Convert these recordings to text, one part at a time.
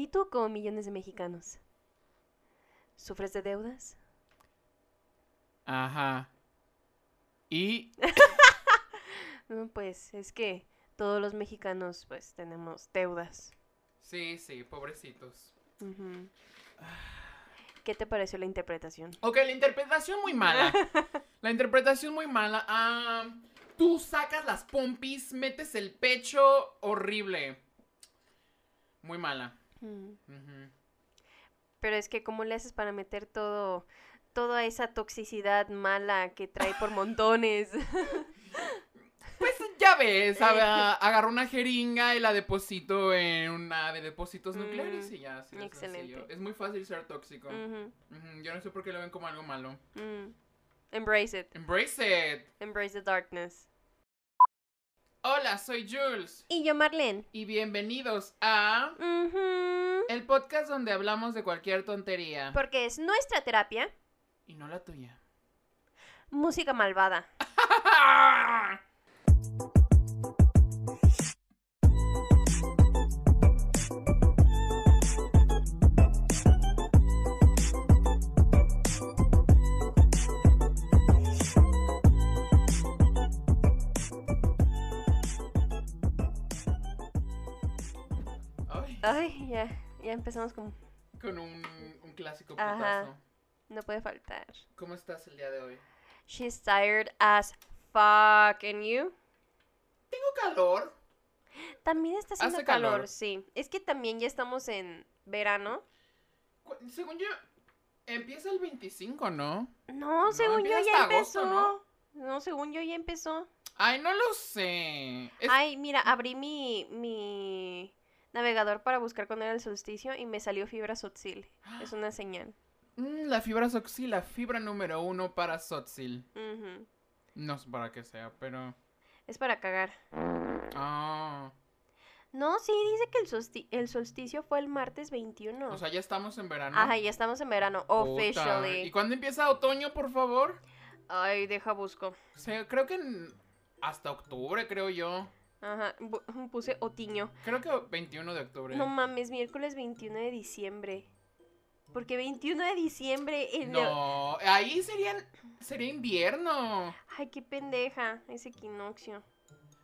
¿Y tú como millones de mexicanos? ¿Sufres de deudas? Ajá. Y No, pues es que todos los mexicanos pues tenemos deudas. sí, sí, pobrecitos. ¿Qué te pareció la interpretación? Ok, la interpretación muy mala. La interpretación muy mala. Ah, tú sacas las pompis, metes el pecho, horrible. Muy mala. Mm. Pero es que ¿cómo le haces para meter todo, toda esa toxicidad mala que trae por montones? Pues ya ves, a- agarro una jeringa y la deposito en una de depósitos nucleares Mm, y ya. así de excelente. sencillo. Es muy fácil ser tóxico. Yo no sé por qué lo ven como algo malo. mm. Embrace it. Embrace it. Embrace the darkness. Hola, soy Jules. Y yo, Marlene. Y bienvenidos a el podcast donde hablamos de cualquier tontería. Porque es nuestra terapia, Y no la tuya. música malvada. ya, empezamos con... con un, un clásico Ajá. putazo. No puede faltar. ¿Cómo estás el día de hoy? She's tired as fuck. And you? Tengo calor. También está haciendo Hace calor, calor. sí. Es que también ya estamos en verano. Según yo, empieza el 25, ¿no? No, No, según yo ya agosto, empezó. ¿no? según yo ya empezó. Ay, no lo sé. Es- Ay, mira, abrí mi, mi navegador para buscar cuándo era el solsticio y me salió fibra sotzil. Es una señal. Mm, la fibra soxil, la fibra número uno para Sotzil. No sé para qué sea, pero... Es para cagar. Ah, No, sí, dice que el, solsti- el solsticio fue el martes 21. o sea, ya estamos en verano. Ajá, ya estamos en verano, officially. ¿Y cuándo empieza otoño, por favor? Ay, deja busco. O sea, creo que en- hasta octubre, creo yo. Ajá, puse otiño. Creo que 21 de octubre. No mames, miércoles 21 de diciembre. Porque 21 de diciembre el de- No, ahí serían, sería invierno. Ay, qué pendeja, ese equinoccio.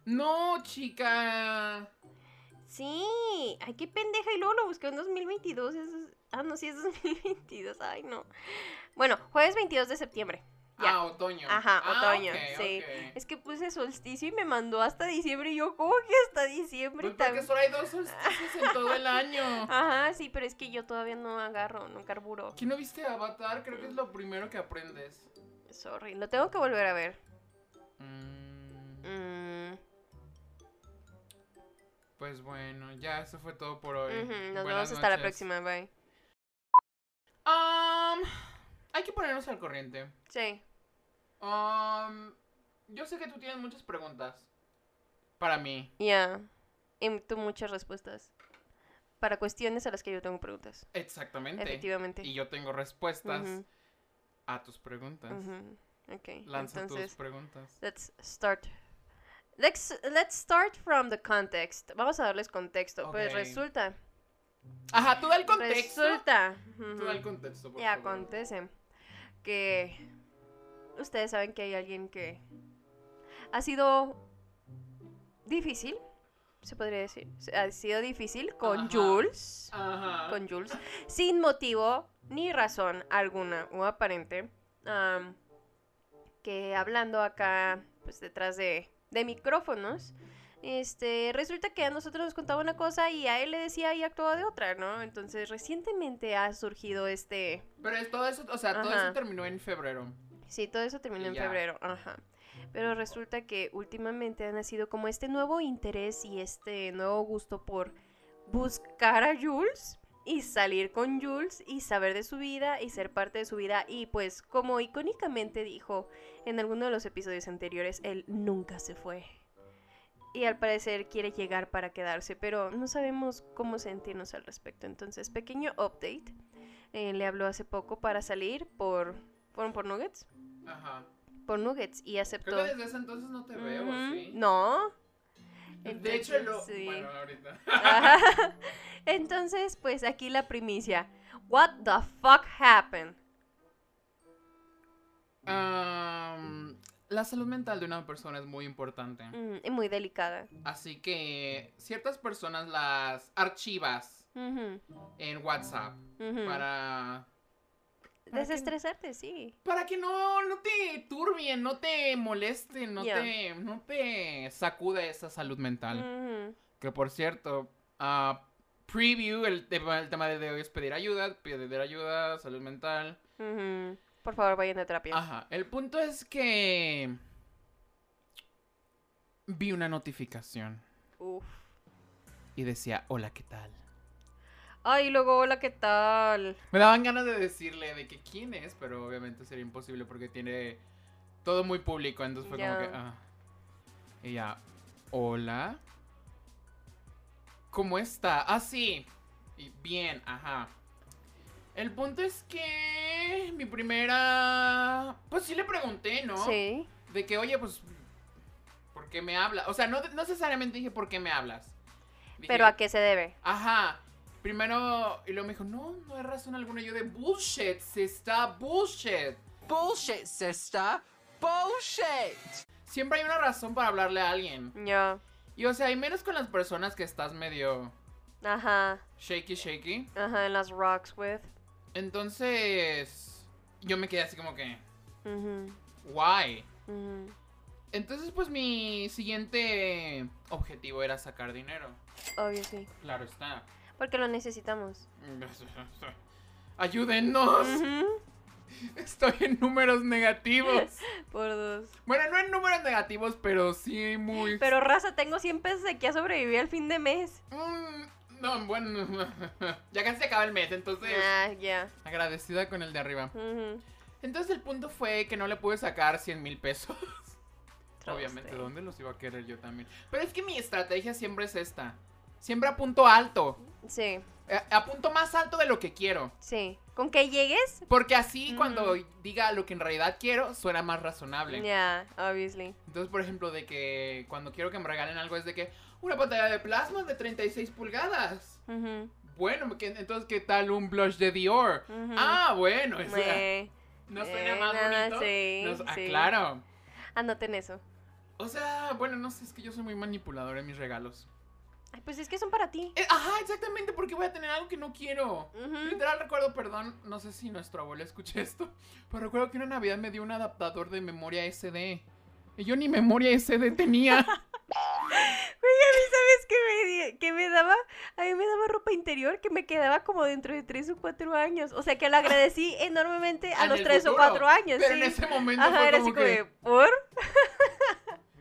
No, chica. Sí, ay, qué pendeja. Y luego lo busqué en 2022. eso es- Ah, no, sí es 2022. Ay, no. Bueno, jueves 22 de septiembre. Ah, otoño. Ajá, Ah, otoño, sí. Es que puse solsticio y me mandó hasta diciembre. Y yo, ¿cómo que hasta diciembre? Pues porque solo hay dos solsticios en todo el año. Ajá, sí, pero es que yo todavía no agarro, no carburo. ¿Quién no viste Avatar? Creo que es lo primero que aprendes. Sorry, lo tengo que volver a ver. Mm, Mm, pues bueno, ya eso fue todo por hoy. Nos Buenas vemos hasta la próxima, bye. Am, hay que ponernos al corriente. Sí. Am, yo sé que tú tienes muchas preguntas. Para mí. Ya. Y tú muchas respuestas. Para cuestiones a las que yo tengo preguntas. Exactamente. Efectivamente. Y yo tengo respuestas a tus preguntas. ujú. Ok. Lanza Entonces, tus preguntas. let's start. Let's, let's start from the context. Vamos a darles contexto. Pues resulta. Ajá, tú da el contexto. Resulta. Tú ujú, da el contexto, por Y favor. acontece que ustedes saben que hay alguien que ha sido difícil, se podría decir. Ha sido difícil con Ajá. Jules. Ajá. Con Jules. Sin motivo ni razón alguna o aparente. que hablando acá, pues detrás de, de micrófonos. Este, resulta que a nosotros nos contaba una cosa y a él le decía y actuaba de otra, ¿no? Entonces, recientemente ha surgido este, Pero es todo eso, o sea, todo eso terminó en febrero. Sí, todo eso terminó en ya. febrero, ajá. Pero resulta que últimamente ha nacido como este nuevo interés y este nuevo gusto por buscar a Jules y salir con Jules y saber de su vida y ser parte de su vida. Y pues, como icónicamente dijo en alguno de los episodios anteriores, él nunca se fue. Y al parecer quiere llegar para quedarse, pero no sabemos cómo sentirnos al respecto. Entonces, pequeño update. Eh, le habló hace poco para salir por... ¿Fueron por Nuggets? Ajá. por Nuggets y aceptó. Creo que desde ese entonces no te veo, ¿sí? No. De hecho, lo... Entonces, sí. Bueno, ahorita. Ajá. Entonces, pues aquí la primicia. What the fuck happened? Am, la salud mental de una persona es muy importante. Mm, y muy delicada. Así que ciertas personas las archivas en WhatsApp para para que- Desestresarte, sí. para que no, no te turbien, no te molesten, no te no te sacuda esa salud mental. Que por cierto, ah, preview, el tema, el tema de hoy es pedir ayuda, pedir ayuda, salud mental. Por favor, vayan a terapia. Ajá, el punto es que vi una notificación Uf. y decía, hola, ¿qué tal? Ay, luego, hola, ¿qué tal? Me daban ganas de decirle de que quién es, pero obviamente sería imposible porque tiene todo muy público, entonces fue como que... ah. Y ya, hola. ¿Cómo está? Ah, sí. Y bien, ajá. El punto es que mi primera... Pues sí le pregunté, ¿no? Sí. De que, oye, pues... ¿Por qué me hablas? O sea, no, no necesariamente dije por qué me hablas. Dije, Pero ¿a qué se debe? Ajá. Primero, y luego me dijo, no, no hay razón alguna. Y yo de bullshit, se está bullshit. Bullshit, sister. Bullshit. Siempre hay una razón para hablarle a alguien. Ya. Y o sea, y menos con las personas que estás medio Ajá. shaky, shaky. Ajá, en las rocks with. Entonces, yo me quedé así como que, Ujú, why? Entonces, pues mi siguiente objetivo era sacar dinero. Obvio, sí. Claro está. Porque lo necesitamos. Ayúdennos. Estoy en números negativos. Por dos. Bueno, no en números negativos, pero sí muy... Pero raza, tengo 100 pesos de aquí a sobrevivir al fin de mes. Mm, no, bueno, ya casi se acaba el mes, entonces Ah, ya. agradecida con el de arriba. Entonces el punto fue que no le pude sacar 100 mil pesos. Obviamente, ¿dónde los iba a querer yo también? Pero es que mi estrategia siempre es esta. Siempre apunto alto. Sí, Eh, apunto más alto de lo que quiero. sí. Con que llegues, Porque así cuando diga lo que en realidad quiero, suena más razonable. ya, obviously. Entonces, por ejemplo, de que cuando quiero que me regalen algo es de que una pantalla de plasma de 36 pulgadas. Ujú, Bueno, ¿qué- entonces, ¿qué tal un blush de Dior? ujú. Ah, bueno, eso Meh. no suena Eh, más bonito. sí, ah, sí. claro. Anoten eso. O sea, bueno, no sé, es que yo soy muy manipulador en mis regalos. Ay, pues es que son para ti. Eh, ajá, exactamente, porque voy a tener algo que no quiero. Ujú. Literal recuerdo, perdón, no sé si nuestro abuelo escuche esto, pero recuerdo que una Navidad me dio un adaptador de memoria SD. Y yo ni memoria SD tenía. Oye, a mí, ¿sabes qué me, qué me daba? A mí me daba ropa interior que me quedaba como dentro de 3 o 4 años. O sea, que lo agradecí enormemente a los el 3 o futuro. 4 años. Pero sí. en ese momento Ajá, fue era como así como de, ¿por?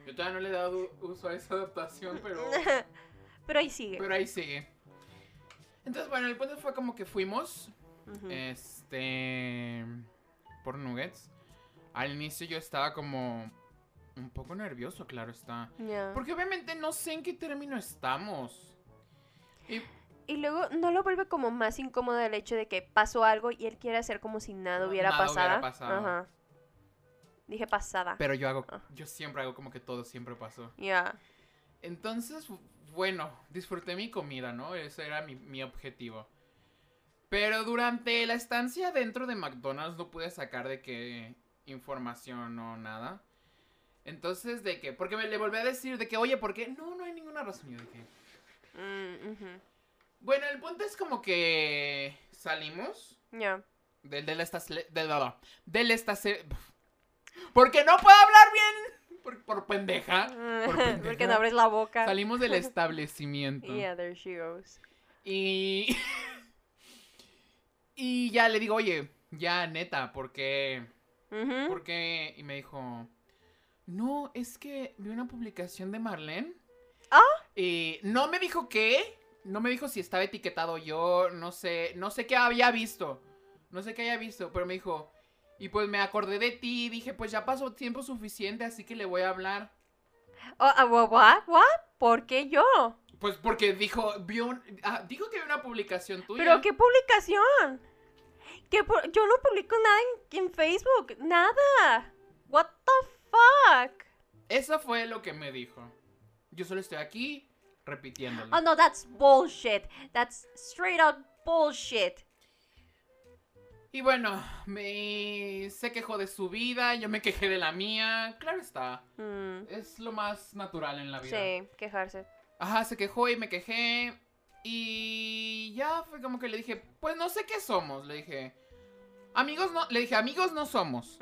Yo todavía no le he dado uso a esa adaptación, pero... Pero ahí sigue. pero ahí sigue. Entonces, bueno, el punto fue como que fuimos, este... Por Nuggets. Al inicio yo estaba como... Un poco nervioso, claro está. Porque obviamente no sé en qué término estamos. Y Y luego no lo vuelve como más incómodo el hecho de que pasó algo y él quiere hacer como si nada hubiera Nada pasado. hubiera pasado. Ajá. Dije pasada. Pero yo hago, Ah. yo siempre hago como que todo siempre pasó. Ya. Entonces, bueno, disfruté mi comida, ¿no? Ese era mi, mi objetivo. Pero durante la estancia dentro de McDonald's no pude sacar de qué información o nada. Entonces, de que, porque me le volví a decir de que, oye, ¿por qué? No, no hay ninguna razón. Yo que, Mm. Bueno, el punto es como que salimos Ya. del del estación, del, del estación, porque no puedo hablar bien por, por pendeja. Por Porque no abres la boca. Salimos del establecimiento. Yeah, there she goes. Y. y ya le digo, oye, ya neta, porque. Ujú. Porque. Y me dijo. No, es que vi una publicación de Marlene. ¿Ah? Y no me dijo qué. No me dijo si estaba etiquetado yo. No sé. No sé qué había visto. No sé qué haya visto. Pero me dijo. Y pues me acordé de ti dije, pues ya pasó tiempo suficiente, así que le voy a hablar. Oh, ah, wha- what? What? ¿Por qué yo? Pues porque dijo, vio un- ah, dijo que vio una publicación tuya. ¿Pero qué publicación? ¿Qué pu- yo no publico nada en, en Facebook. Nada. What the fuck? Eso fue lo que me dijo. Yo solo estoy aquí repitiéndolo. Oh no, that's bullshit. That's straight out bullshit. Y bueno, me se quejó de su vida, yo me quejé de la mía. Claro está. Mm, Es lo más natural en la vida. sí, quejarse. Ajá, se quejó y me quejé. Y ya fue como que le dije, pues no sé qué somos. Le dije, amigos no, le dije, amigos no somos.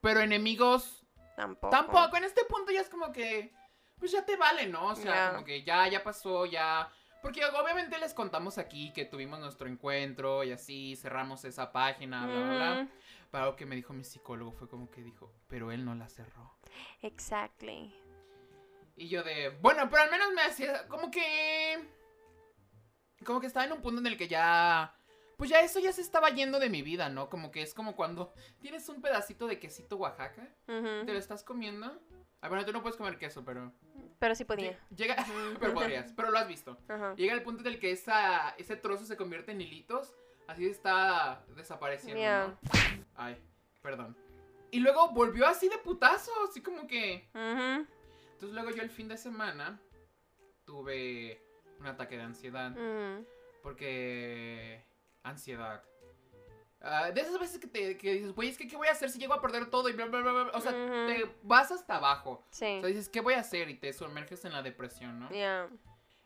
Pero enemigos Tampoco. tampoco. En este punto ya es como que, pues ya te vale, ¿no? O sea, como que ya, ya pasó, ya. Porque obviamente les contamos aquí que tuvimos nuestro encuentro y así cerramos esa página, bla, bla, bla. Ujú, Pero algo que me dijo mi psicólogo fue como que dijo, pero él no la cerró. Exactly. Y yo de, bueno, pero al menos me hacía como que... Como que estaba en un punto en el que ya... Pues ya eso ya se estaba yendo de mi vida, ¿no? Como que es como cuando tienes un pedacito de quesito Oaxaca, Ujú, te lo estás comiendo. Ah, bueno, tú no puedes comer queso, pero... Pero sí podía. Llega... pero podrías, pero lo has visto. Ajá. Llega el punto en el que esa, ese trozo se convierte en hilitos, así está desapareciendo. ¿no? Ay, perdón. Y luego volvió así de putazo, así como que... Ujú, Entonces luego yo el fin de semana tuve un ataque de ansiedad. ujú. Porque... Ansiedad. Ah, de esas veces que, te, que dices, güey, es que ¿qué voy a hacer si llego a perder todo? Y bla, bla, bla, bla. O sea, te vas hasta abajo. Sí. O sea, dices, ¿qué voy a hacer? Y te sumerges en la depresión, ¿no? Ya.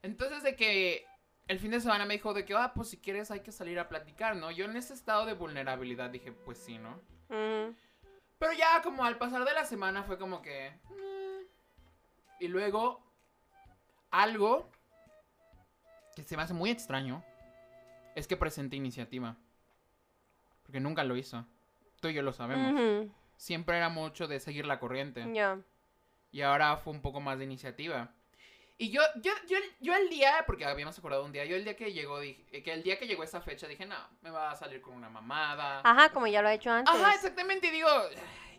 Entonces de que el fin de semana me dijo de que, ah, pues si quieres hay que salir a platicar, ¿no? Yo en ese estado de vulnerabilidad dije, pues sí, ¿no? Pero ya como al pasar de la semana fue como que... mm. Y luego algo que se me hace muy extraño es que presenté iniciativa. Porque nunca lo hizo. Tú y yo lo sabemos. Siempre era mucho de seguir la corriente. Ya. Y ahora fue un poco más de iniciativa. Y yo, yo, yo, yo el día, porque habíamos acordado un día, yo el día que llegó, dije, que el día que llegó esa fecha dije, no, me va a salir con una mamada. Ajá, como ya lo he hecho antes. Ajá, exactamente, y digo,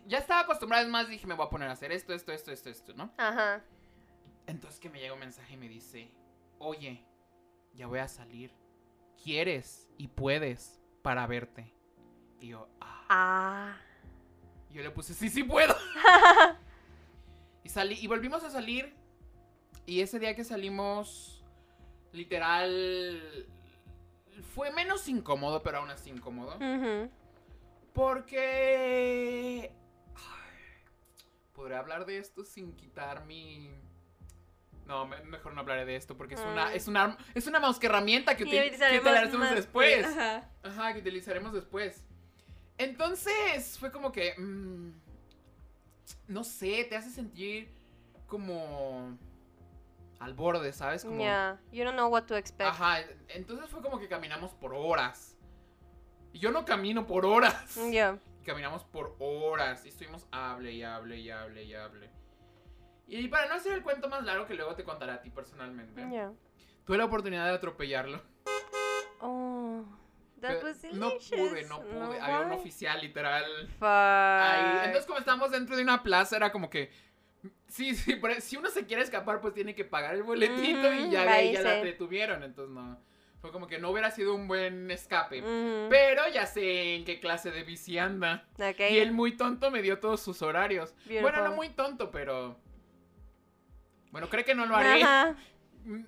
ya estaba acostumbrada, es más, dije, me voy a poner a hacer esto, esto, esto, esto, esto, ¿no? Ajá. Entonces que me llega un mensaje y me dice, oye, ya voy a salir. ¿Quieres y puedes para verte? Y yo, ah. Ah. Y Yo le puse, sí, sí puedo. y salí, y volvimos a salir. Y ese día que salimos, literal, fue menos incómodo, pero aún así incómodo. Porque... Ay, ¿Podré hablar de esto sin quitar mi... No, me- mejor no hablaré de esto porque es una, Ay. es una, es una herramienta que, util- que utilizaremos después. Ajá. Ajá, que utilizaremos después. Entonces, fue como que. mm, no sé, te hace sentir como. Al borde, ¿sabes? Como. Yeah. You don't know what to expect. Ajá, entonces fue como que caminamos por horas. Y yo no camino por horas. Yeah. Y caminamos por horas. Y estuvimos hable y hable y hable y hable. Y para no hacer el cuento más largo que luego te contaré a ti personalmente, Yeah. tuve la oportunidad de atropellarlo. Oh. That was no pude, no pude. Había un oficial literal. Fuck. Ahí. Entonces, como estábamos dentro de una plaza, era como que. Sí, sí, pero si uno se quiere escapar, pues tiene que pagar el boletito y Ujú, ya de ahí ya la detuvieron. Entonces, no. Fue como que no hubiera sido un buen escape. Ujú. Pero ya sé en qué clase de bici anda. Y él muy tonto me dio todos sus horarios. Bueno, no Beautiful. muy tonto, pero. Bueno, cree que no lo haré. Ajá.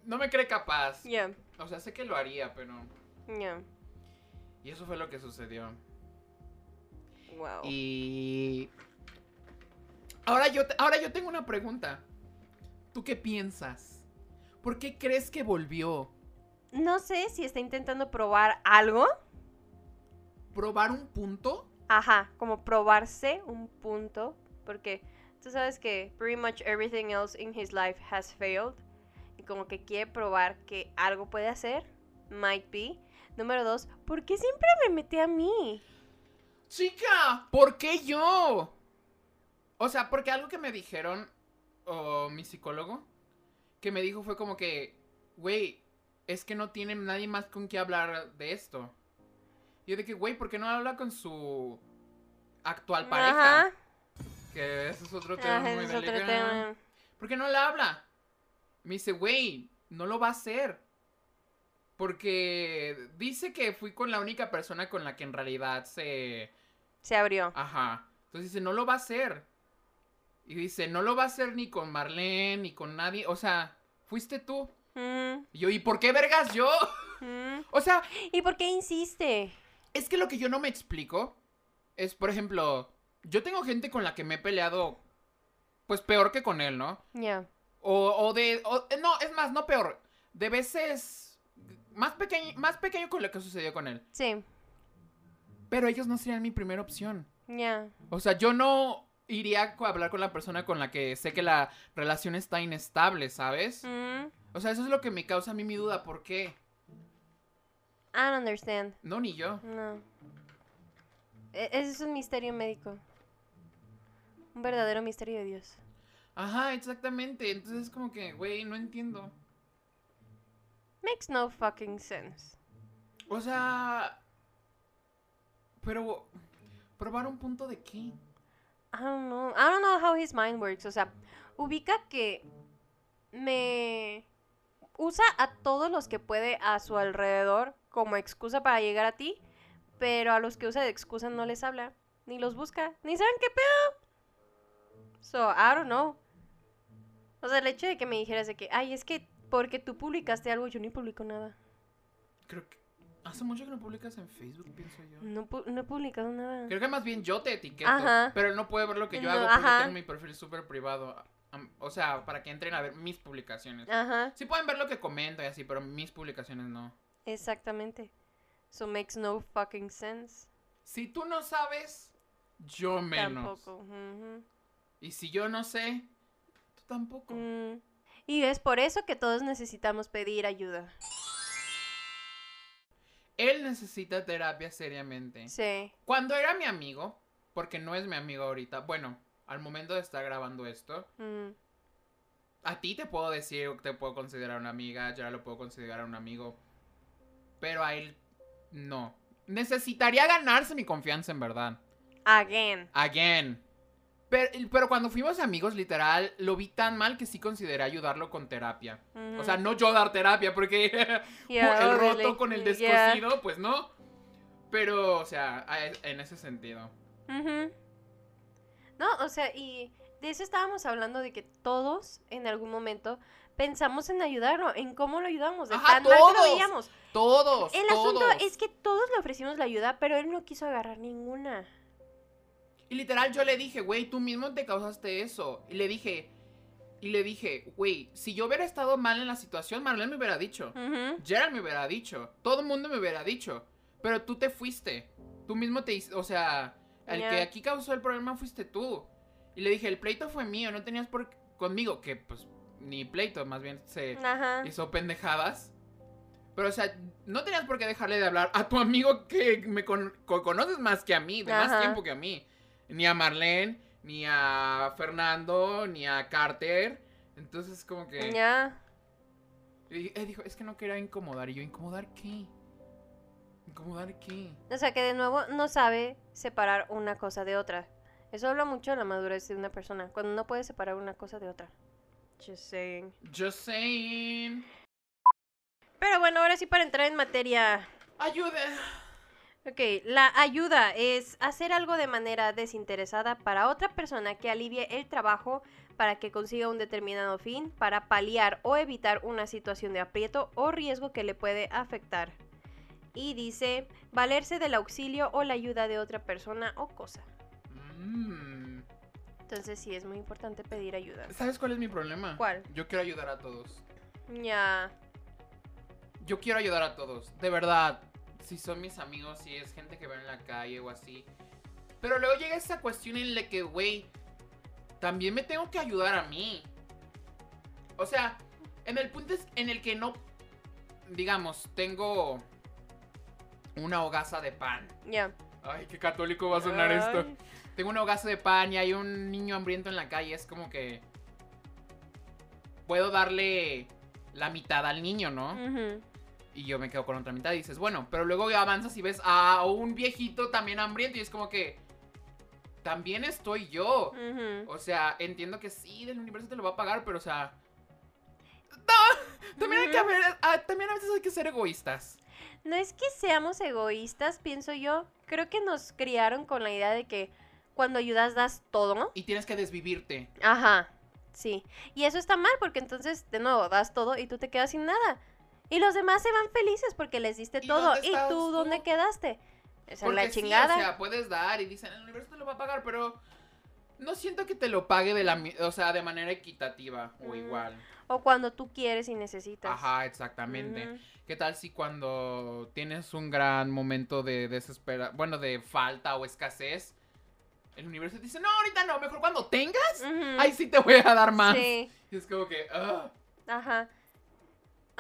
No me cree capaz. Yeah. O sea, sé que lo haría, pero. Yeah. Y eso fue lo que sucedió. Wow. Y. Ahora yo, te- ahora yo tengo una pregunta. ¿Tú qué piensas? ¿Por qué crees que volvió? No sé si está intentando probar algo. ¿Probar un punto? Ajá, como probarse un punto. Porque tú sabes que pretty much everything else in his life has failed. Y como que quiere probar que algo puede hacer. Might be. Número dos, ¿por qué siempre me metí a mí? Chica, ¿por qué yo? O sea, porque algo que me dijeron, o mi psicólogo, que me dijo fue como que, güey, es que no tiene nadie más con qué hablar de esto. Y yo de que, güey, ¿por qué no habla con su actual pareja? Ajá. Que ese es otro tema Ajá, muy es otro delicado. tema. ¿Por qué no le habla? Me dice, güey, no lo va a hacer. Porque dice que fui con la única persona con la que en realidad se... Se abrió. Ajá. Entonces dice, no lo va a hacer. Y dice, no lo va a hacer ni con Marlene, ni con nadie. O sea, fuiste tú. Mm, Y yo, ¿y por qué vergas yo? mm. O sea, ¿Y por qué insiste? es que lo que yo no me explico es, por ejemplo, yo tengo gente con la que me he peleado, pues peor que con él, ¿no? Ya. O, o de, o- eh, no, es más, no peor, de veces más pequeño, más pequeño con lo que sucedió con él. Sí. Pero ellos no serían mi primera opción. Ya. O sea, yo no iría a hablar con la persona con la que sé que la relación está inestable, ¿sabes? Mm, O sea, eso es lo que me causa a mí mi duda. ¿Por qué? I don't understand. No, ni yo. No. E- Ese es un misterio médico. Un verdadero misterio de Dios. Ajá, exactamente. Entonces es como que, güey, no entiendo. Makes no fucking sense. O sea... Pero... ¿Probar un punto de qué? I don't know. I don't know how his mind works. O sea, ubica que me usa a todos los que puede a su alrededor como excusa para llegar a ti, pero a los que usa de excusa no les habla, ni los busca, ni saben qué pedo. So, I don't know. O sea, el hecho de que me dijeras de que, ay, es que porque tú publicaste algo, yo ni publico nada. Creo que... Hace mucho que no publicas en Facebook, pienso yo. No, pu- no he publicado nada. Creo que más bien yo te etiqueto. Ajá. Pero él no puede ver lo que yo No, hago porque ajá. tengo mi perfil súper privado. Am- O sea, para que entren a ver mis publicaciones. Ajá, Sí pueden ver lo que comento y así, pero mis publicaciones no. exactamente. So makes no fucking sense. Si tú no sabes, yo menos. Tampoco. ujú. Y si yo no sé, tú tampoco. Mm, Y es por eso que todos necesitamos pedir ayuda. Él necesita terapia seriamente. Sí. Cuando era mi amigo, porque no es mi amigo ahorita, bueno, al momento de estar grabando esto, mm, a ti te puedo decir, te puedo considerar una amiga, ya lo puedo considerar un amigo, pero a él no. Necesitaría ganarse mi confianza en verdad. Again. Again. Pero, pero cuando fuimos amigos, literal, lo vi tan mal que sí consideré ayudarlo con terapia. O sea, no yo dar terapia, porque Yeah, el roto con el Yeah. descosido, pues no. Pero, o sea, en ese sentido. No, o sea, y de eso estábamos hablando de que todos en algún momento pensamos en ayudarlo, en cómo lo ayudamos, de Ajá, tan mal que lo veíamos. Todos. El todos. asunto es que todos le ofrecimos la ayuda, pero él no quiso agarrar ninguna. Y literal yo le dije, güey, tú mismo te causaste eso. Y le dije, y le dije, güey, si yo hubiera estado mal en la situación, Marlene me hubiera dicho. Ujú. Gerald me hubiera dicho. Todo el mundo me hubiera dicho. Pero tú te fuiste. Tú mismo te o sea, el que aquí causó el problema fuiste tú. Y le dije, el pleito fue mío, no tenías por conmigo, que pues ni pleito, más bien se Ajá. hizo pendejadas. Pero, o sea, no tenías por qué dejarle de hablar a tu amigo que me con- co- conoces más que a mí, de más tiempo que a mí. Ni a Marlene, ni a Fernando, ni a Carter. Entonces, como que... Ya. Él dijo, es que no quería incomodar. Y yo, ¿incomodar qué? ¿Incomodar qué? O sea que de nuevo no sabe separar una cosa de otra. Eso habla mucho de la madurez de una persona, cuando no puede separar una cosa de otra. Just saying. Just saying. Pero bueno, ahora sí para entrar en materia. Ayuda. Ok, la ayuda es hacer algo de manera desinteresada para otra persona que alivie el trabajo para que consiga un determinado fin, para paliar o evitar una situación de aprieto o riesgo que le puede afectar. Y dice, valerse del auxilio o la ayuda de otra persona o cosa. Mm. Entonces sí es muy importante pedir ayuda. ¿Sabes cuál es mi problema? ¿Cuál? Yo quiero ayudar a todos. Ya. Yo quiero ayudar a todos. De verdad. Si son mis amigos, si es gente que veo en la calle o así. Pero luego llega esa cuestión en la que, güey, también me tengo que ayudar a mí. O sea, en el punto es en el que no, digamos, tengo una hogaza de pan. Ya. Ay, qué católico va a sonar esto. Tengo una hogaza de pan y hay un niño hambriento en la calle. Es como que puedo darle la mitad al niño, ¿no? Ujú. Y yo me quedo con otra mitad y dices, bueno, pero luego avanzas y ves a un viejito también hambriento y es como que también estoy yo. O sea, entiendo que sí, del universo te lo va a pagar, pero o sea... No, también hay que haber, ah, también a veces hay que ser egoístas. No es que seamos egoístas, pienso yo. Creo que nos criaron con la idea de que cuando ayudas das todo. Y tienes que desvivirte. Ajá. Sí. Y eso está mal porque entonces, de nuevo, das todo y tú te quedas sin nada. Y los demás se van felices porque les diste ¿Y todo. ¿Y tú tú? dónde quedaste? Esa es la Porque sí, chingada. o sea, puedes dar y dicen, el universo te lo va a pagar, pero no siento que te lo pague de la, o sea, de manera equitativa o Mm. igual. O cuando tú quieres y necesitas. Ajá, exactamente. Ujú. ¿Qué tal si cuando tienes un gran momento de desespera, bueno, de falta o escasez, el universo te dice, no, ahorita no, mejor cuando tengas, Ujú. ahí sí te voy a dar más. Sí. Y es como que, ah. Ajá.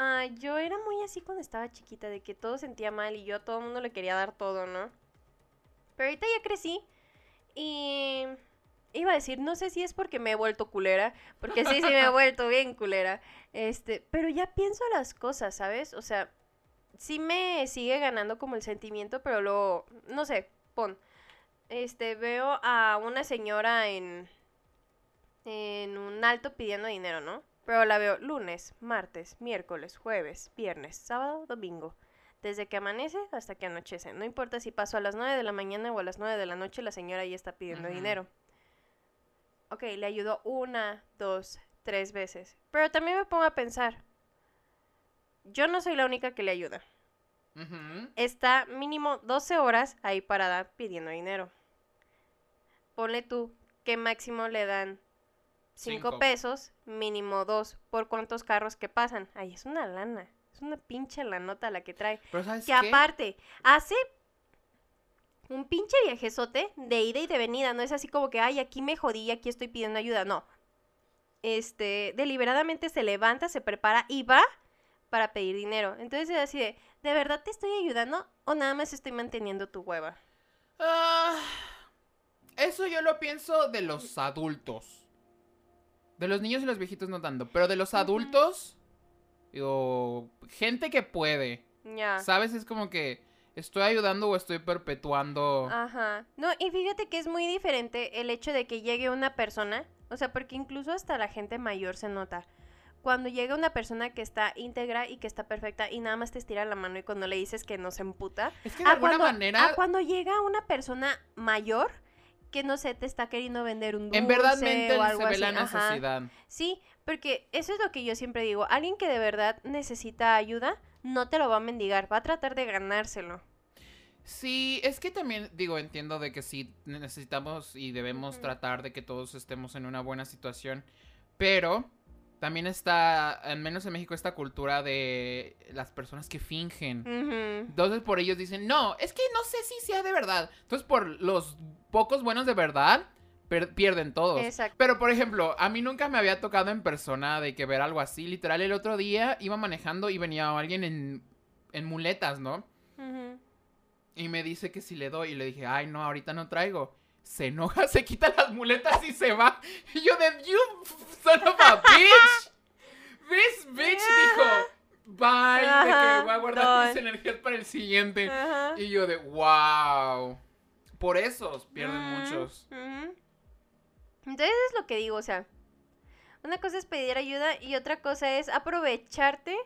Ah, yo era muy así cuando estaba chiquita, de que todo sentía mal y yo a todo el mundo le quería dar todo, ¿no? Pero ahorita ya crecí y iba a decir, no sé si es porque me he vuelto culera, porque sí, sí me he vuelto bien culera, este, pero ya pienso las cosas, ¿sabes? O sea, sí me sigue ganando como el sentimiento, pero luego, no sé, pon, este, veo a una señora en, en un alto pidiendo dinero, ¿no? Pero la veo lunes, martes, miércoles, jueves, viernes, sábado, domingo. Desde que amanece hasta que anochece. No importa si paso a las 9 de la mañana o a las 9 de la noche, la señora ya está pidiendo dinero. Ok, le ayudo una, dos, tres veces. Pero también me pongo a pensar. Yo no soy la única que le ayuda. Está mínimo 12 horas ahí parada pidiendo dinero. Ponle tú que máximo le dan 5 Cinco. pesos, mínimo 2. ¿Por cuántos carros que pasan? Ay, es una lana. Es una pinche lanota la que trae. Pero ¿sabes Que qué? aparte, hace un pinche viajezote de ida y de venida. No es así como que, ay, aquí me jodí, aquí estoy pidiendo ayuda. No. Este, deliberadamente se levanta, se prepara y va para pedir dinero. Entonces es así de, ¿de verdad te estoy ayudando o nada más estoy manteniendo tu hueva? Ah, eso yo lo pienso de los adultos. De los niños y los viejitos no tanto, pero de los adultos, digo, gente que puede, Ya. ¿sabes? Es como que estoy ayudando o estoy perpetuando. Ajá. No, y fíjate que es muy diferente el hecho de que llegue una persona, o sea, porque incluso hasta la gente mayor se nota. Cuando llega una persona que está íntegra y que está perfecta y nada más te estira la mano y cuando le dices que no se emputa. Es que de alguna cuando, manera, a cuando llega una persona mayor que no sé, te está queriendo vender un dulce en verdad o mente algo se ve así. la Ajá. necesidad. Sí, porque eso es lo que yo siempre digo. Alguien que de verdad necesita ayuda, no te lo va a mendigar, va a tratar de ganárselo. Sí, es que también, digo, entiendo de que sí necesitamos y debemos tratar de que todos estemos en una buena situación, pero también está, al menos en México, esta cultura de las personas que fingen. Entonces por ellos dicen, no, es que no sé si sea de verdad. Entonces por los pocos buenos de verdad, pierden todos. Exacto. Pero por ejemplo, a mí nunca me había tocado en persona de que ver algo así. Literal, el otro día iba manejando y venía alguien en, en muletas, ¿no? Y me dice que si le doy. Y le dije, ay, no, ahorita no traigo. Se enoja, se quita las muletas y se va. Y yo de, you son of a bitch. This bitch dijo, bye, de que voy a guardar mis energías para el siguiente. Y yo de, wow. Por eso pierden Ujú, muchos. ujú. Entonces es lo que digo, o sea, una cosa es pedir ayuda y otra cosa es aprovecharte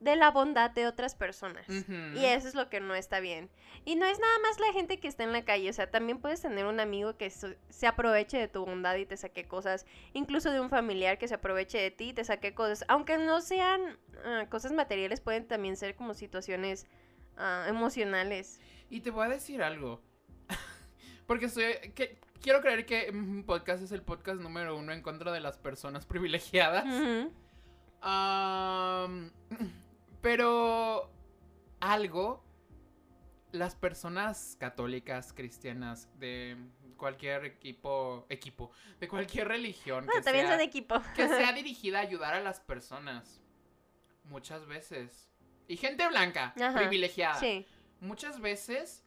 de la bondad de otras personas. Y eso es lo que no está bien. Y no es nada más la gente que está en la calle, o sea, también puedes tener un amigo que so- se aproveche de tu bondad y te saque cosas, incluso de un familiar que se aproveche de ti y te saque cosas, aunque no sean ah, cosas materiales, pueden también ser como situaciones ah, emocionales. Y te voy a decir algo. Porque soy. Que, quiero creer que un podcast es el podcast número uno en contra de las personas privilegiadas. Pero algo, las personas católicas, cristianas, de cualquier equipo, equipo, de cualquier religión Bueno, que, también sea, son equipo. que sea dirigida a ayudar a las personas, muchas veces, y gente blanca, Ajá, privilegiada, Sí. muchas veces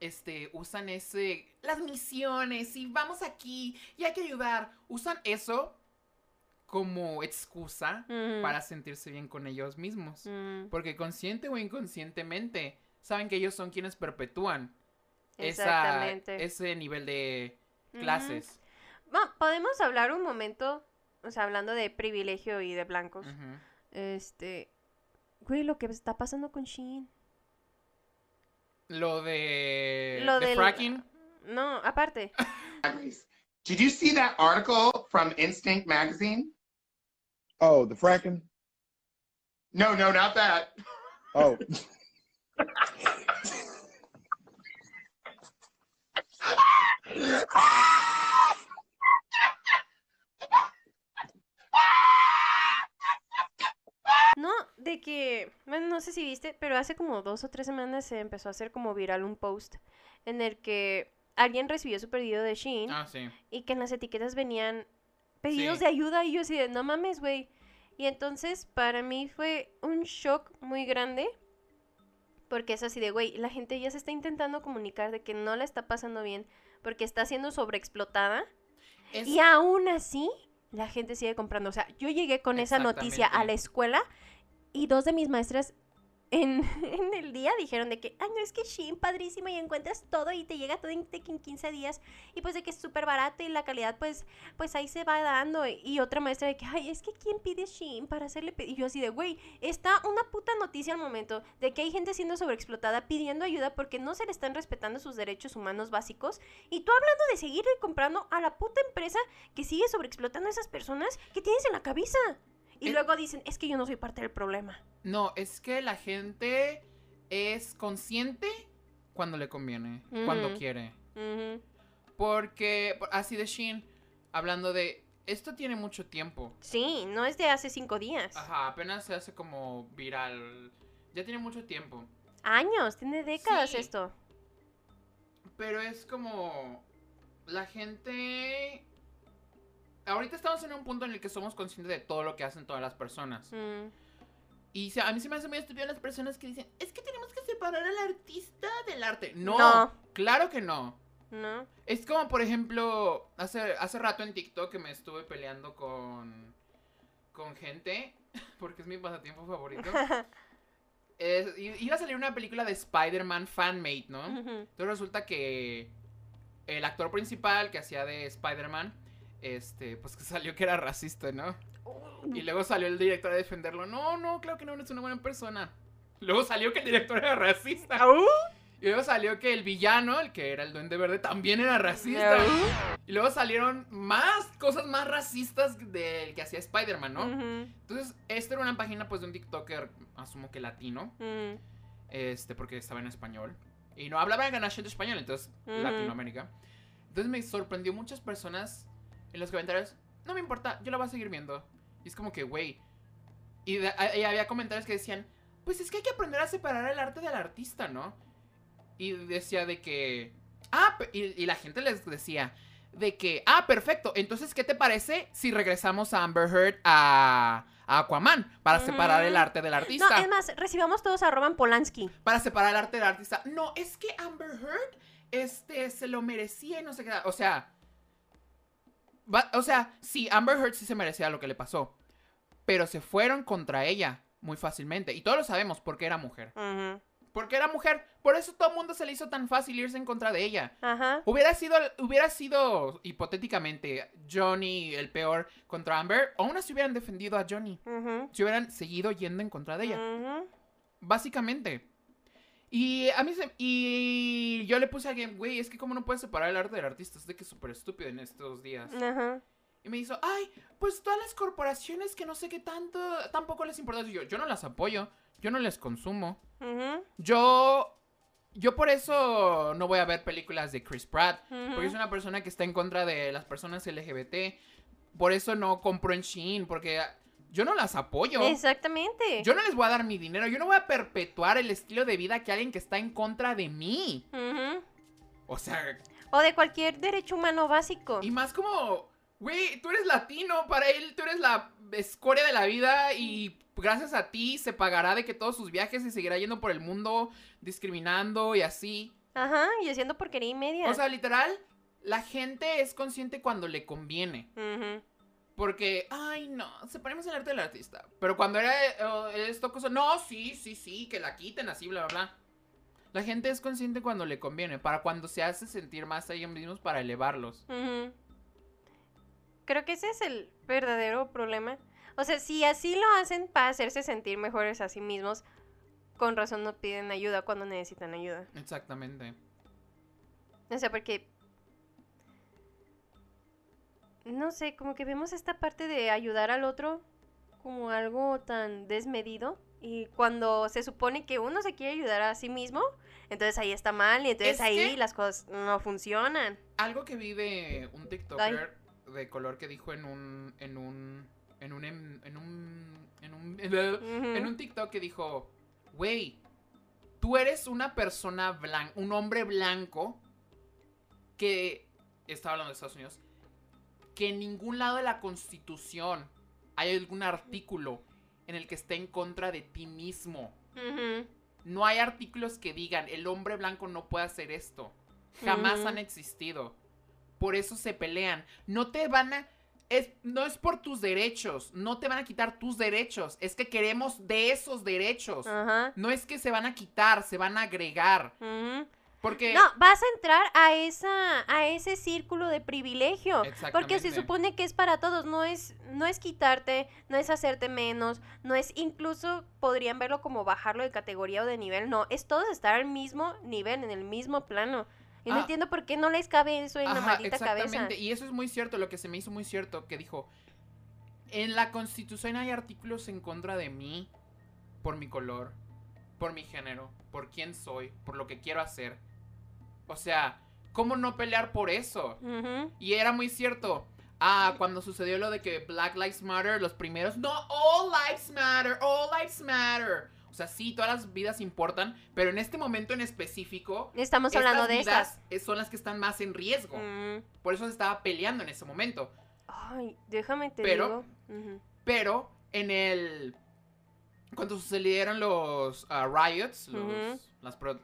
este usan ese las misiones y vamos aquí y hay que ayudar usan eso como excusa para sentirse bien con ellos mismos Mm, porque consciente o inconscientemente saben que ellos son quienes perpetúan esa, ese nivel de clases Bueno, podemos hablar un momento, o sea, hablando de privilegio y de blancos. Este, güey, lo que está pasando con Shein. lo de Lo de del- fracking No, aparte. Did you see that article from Instinct magazine? Oh, the fracking. No, no, not that. Oh, No, de que, bueno, no sé si viste, pero hace como dos o tres semanas se empezó a hacer como viral un post en el que alguien recibió su pedido de Shein Ah, sí. y que en las etiquetas venían pedidos Sí. de ayuda y yo así de, no mames, güey. Y entonces para mí fue un shock muy grande porque es así de, güey, la gente ya se está intentando comunicar de que no la está pasando bien porque está siendo sobreexplotada Es- y aún así la gente sigue comprando. O sea, yo llegué con esa noticia a la escuela y dos de mis maestras en, el día dijeron de que, ay, no, es que Shein, padrísimo, y encuentras todo y te llega todo en, en 15 días. Y pues de que es súper barato y la calidad, pues, pues ahí se va dando. Y otra maestra de que, ay, es que ¿quién pide Shein para hacerle? Y yo así de, güey, está una puta noticia al momento de que hay gente siendo sobreexplotada pidiendo ayuda porque no se le están respetando sus derechos humanos básicos. Y tú hablando de seguirle comprando a la puta empresa que sigue sobreexplotando a esas personas que tienes en la cabeza. Y Eh, luego dicen, es que yo no soy parte del problema. No, es que la gente es consciente cuando le conviene, cuando quiere. Porque, por- así de Shin, hablando de, esto tiene mucho tiempo. Sí, no es de hace cinco días. Ajá, apenas se hace como viral. Ya tiene mucho tiempo. Años, tiene décadas Sí. esto. Pero es como, la gente... Ahorita estamos en un punto en el que somos conscientes de todo lo que hacen todas las personas. Mm. Y a mí se me hace muy estúpido las personas que dicen, es que tenemos que separar al artista del arte. No, No. claro que no. ¿No? Es como, por ejemplo, hace, hace rato en TikTok que me estuve peleando con, con gente, porque es mi pasatiempo favorito. Es- iba a salir una película de Spider-Man fanmade, ¿no? Entonces resulta que el actor principal que hacía de Spider-Man, este, pues que salió que era racista, ¿no? Y luego salió el director a defenderlo. No, no, claro que no, no es una buena persona. Luego salió que el director era racista. Au. Y luego salió que el villano, el que era el duende verde, también era racista. Y luego salieron más cosas más racistas del que hacía Spider-Man, ¿no? Entonces, esta era una página pues de un TikToker, asumo que latino, Mm. este, porque estaba en español. Y no hablaba en acento español, entonces Ujú. Latinoamérica. Entonces me sorprendió muchas personas en los comentarios, no me importa, yo la voy a seguir viendo. Y es como que, güey. Y, había comentarios que decían, pues es que hay que aprender a separar el arte del artista, ¿no? Y decía de que, ah, y, y la gente les decía de que, ah, perfecto, entonces, ¿qué te parece si regresamos a Amber Heard a, a Aquaman para separar el Ujú. arte del No, artista? es más, recibamos todos a Roman Polanski. para separar el arte del artista. No, es que Amber Heard, este, se lo merecía y no sé qué. O sea, o sea, sí, Amber Heard sí se merecía lo que le pasó. Pero se fueron contra ella muy fácilmente. Y todos lo sabemos porque era mujer. Porque era mujer. Por eso todo el mundo se le hizo tan fácil irse en contra de ella. Hubiera sido, hubiera sido, hipotéticamente, Johnny el peor contra Amber. Aún así hubieran defendido a Johnny. Si hubieran seguido yendo en contra de ella. Básicamente. Y a mí se... Y yo le puse a alguien, güey, es que como no puedes separar el arte del artista, es de que es súper estúpido en estos días. Ajá. Y me hizo, ay, pues todas las corporaciones que no sé qué tanto, tampoco les importa. Y yo, yo no las apoyo, yo no les consumo. Yo... Yo por eso no voy a ver películas de Chris Pratt, porque es una persona que está en contra de las personas LGBT. Por eso no compro en Shein, porque yo no las apoyo. Exactamente. Yo no les voy a dar mi dinero, yo no voy a perpetuar el estilo de vida que alguien que está en contra de mí. Ujú. O sea, O de cualquier derecho humano básico. y más como, güey, tú eres latino, para él tú eres la escoria de la vida y gracias a ti se pagará de que todos sus viajes y seguirá yendo por el mundo discriminando y así. Ajá, y haciendo porquería y media. O sea, literal, la gente es consciente cuando le conviene. Ujú. Porque, ay, no, separemos el arte del artista. Pero cuando era eh, esto cosa, no, sí, sí, sí, que la quiten así, bla, bla, bla. La gente es consciente cuando le conviene, para cuando se hace sentir más a ellos mismos para elevarlos. Ujú. Creo que ese es el verdadero problema. O sea, si así lo hacen para hacerse sentir mejores a sí mismos, con razón no piden ayuda cuando necesitan ayuda. Exactamente. O sea, porque no sé, como que vemos esta parte de ayudar al otro como algo tan desmedido. Y cuando se supone que uno se quiere ayudar a sí mismo, entonces ahí está mal y entonces Es ahí las cosas no funcionan. Algo que vi de un TikToker de color que dijo en un. en un. en un. en un. en un. En un TikTok que dijo. Güey, tú eres una persona blanca. un hombre blanco. que. estaba hablando de Estados Unidos. Que en ningún lado de la constitución hay algún artículo en el que esté en contra de ti mismo. No hay artículos que digan el hombre blanco no puede hacer esto. Jamás han existido. Por eso se pelean. No te van a. Es, no es por tus derechos. No te van a quitar tus derechos. Es que queremos de esos derechos. No es que se van a quitar, se van a agregar. Porque. No, vas a entrar a esa a ese círculo de privilegio, porque se Exactamente. supone que es para todos, no es no es quitarte, no es hacerte menos, no es incluso podrían verlo como bajarlo de categoría o de nivel, no, es todos estar al mismo nivel, en el mismo plano. Y no Ah. entiendo por qué no les cabe eso en la maldita cabeza. exactamente. Y eso es muy cierto, lo que se me hizo muy cierto, que dijo, en la constitución hay artículos en contra de mí, por mi color, por mi género, por quién soy, por lo que quiero hacer. O sea, ¿cómo no pelear por eso? Y era muy cierto. Ah, cuando sucedió lo de que Black Lives Matter, los primeros, no, all lives matter, all lives matter. O sea, sí, todas las vidas importan, pero en este momento en específico, Estamos hablando de vidas estas. es- son las que están más en riesgo. Mm. Por eso se estaba peleando en ese momento. Ay, déjame te Pero- digo. Pero en el. Cuando sucedieron los ah, riots, los, las pro-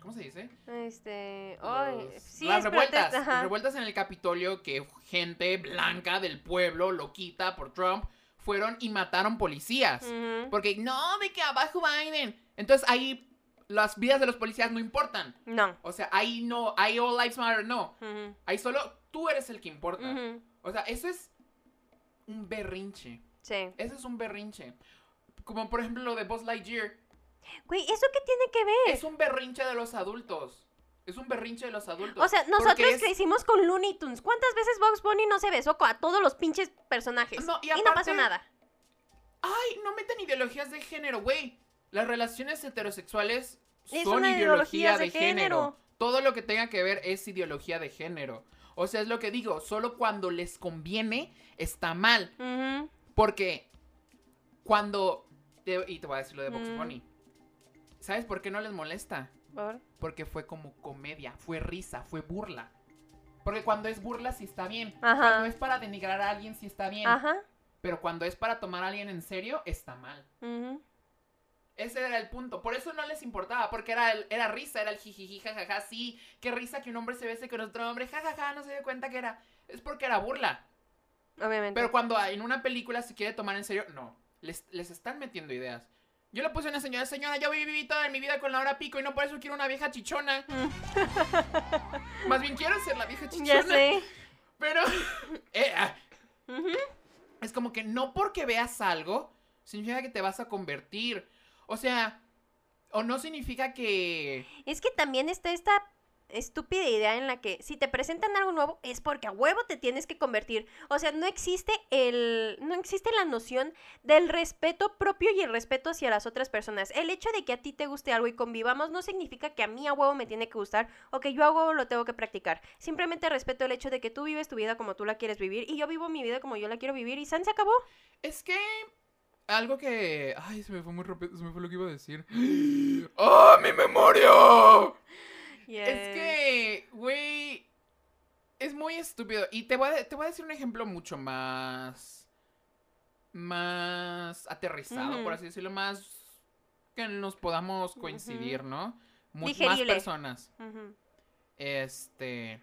¿Cómo se dice? Este, ay, Los- sí las revueltas. Las revueltas en el Capitolio que gente blanca del pueblo, loquita por Trump, fueron y mataron policías. Porque no, de que abajo Biden. Entonces ahí las vidas de los policías no importan. No. O sea, ahí no, ahí All Lives Matter, no. Ujú. Ahí solo tú eres el que importa. O sea, eso es un berrinche. Sí. Eso es un berrinche. Como por ejemplo lo de Buzz Lightyear. Güey, ¿eso qué tiene que ver? Es un berrinche de los adultos. Es un berrinche de los adultos. O sea, nosotros es- crecimos con Looney Tunes. ¿Cuántas veces Box Bunny no se besó a todos los pinches personajes? No, y y no aparte- pasó nada. Ay, no metan ideologías de género, güey. Las relaciones heterosexuales Es son una ideología ideología de, de género. género. Todo lo que tenga que ver es ideología de género. O sea, es lo que digo, solo cuando les conviene está mal. Porque cuando... te- y te voy a decir lo de Box Mm. Bunny. ¿Sabes por qué no les molesta? Por- Porque fue como comedia, fue risa, fue burla. Porque cuando es burla sí está bien. Ajá. Cuando es para denigrar a alguien sí está bien. Ajá. Pero cuando es para tomar a alguien en serio, está mal. Ese era el punto. Por eso no les importaba, porque era, el- era risa, era el jijiji, jajaja, sí. Qué risa que un hombre se bese con otro hombre, jajaja, no se dio cuenta que era. Es porque era burla. Obviamente. Pero cuando en una película se quiere tomar en serio, no. Les, les están metiendo ideas. Yo le puse a una señora, señora, yo viví toda mi vida con la hora pico y no por eso quiero una vieja chichona. Más bien quiero ser la vieja chichona. ya sé. Pero eh, ah, es como que no porque veas algo significa que te vas a convertir. O sea, o no significa que... Es que también está esta estúpida idea en la que si te presentan algo nuevo es porque a huevo te tienes que convertir. O sea, no existe el no existe la noción del respeto propio y el respeto hacia las otras personas. El hecho de que a ti te guste algo y convivamos no significa que a mí a huevo me tiene que gustar o que yo a huevo lo tengo que practicar. Simplemente respeto el hecho de que tú vives tu vida como tú la quieres vivir y yo vivo mi vida como yo la quiero vivir y San se acabó. Es que... Algo que... Ay, se me fue muy rápido, se me fue lo que iba a decir. ¡Oh, mi memoria! Es que, güey, es muy estúpido. Y te voy, a, te voy a decir un ejemplo mucho más... Más aterrizado, por así decirlo, más que nos podamos coincidir, ¿no? Mu- más personas. Este...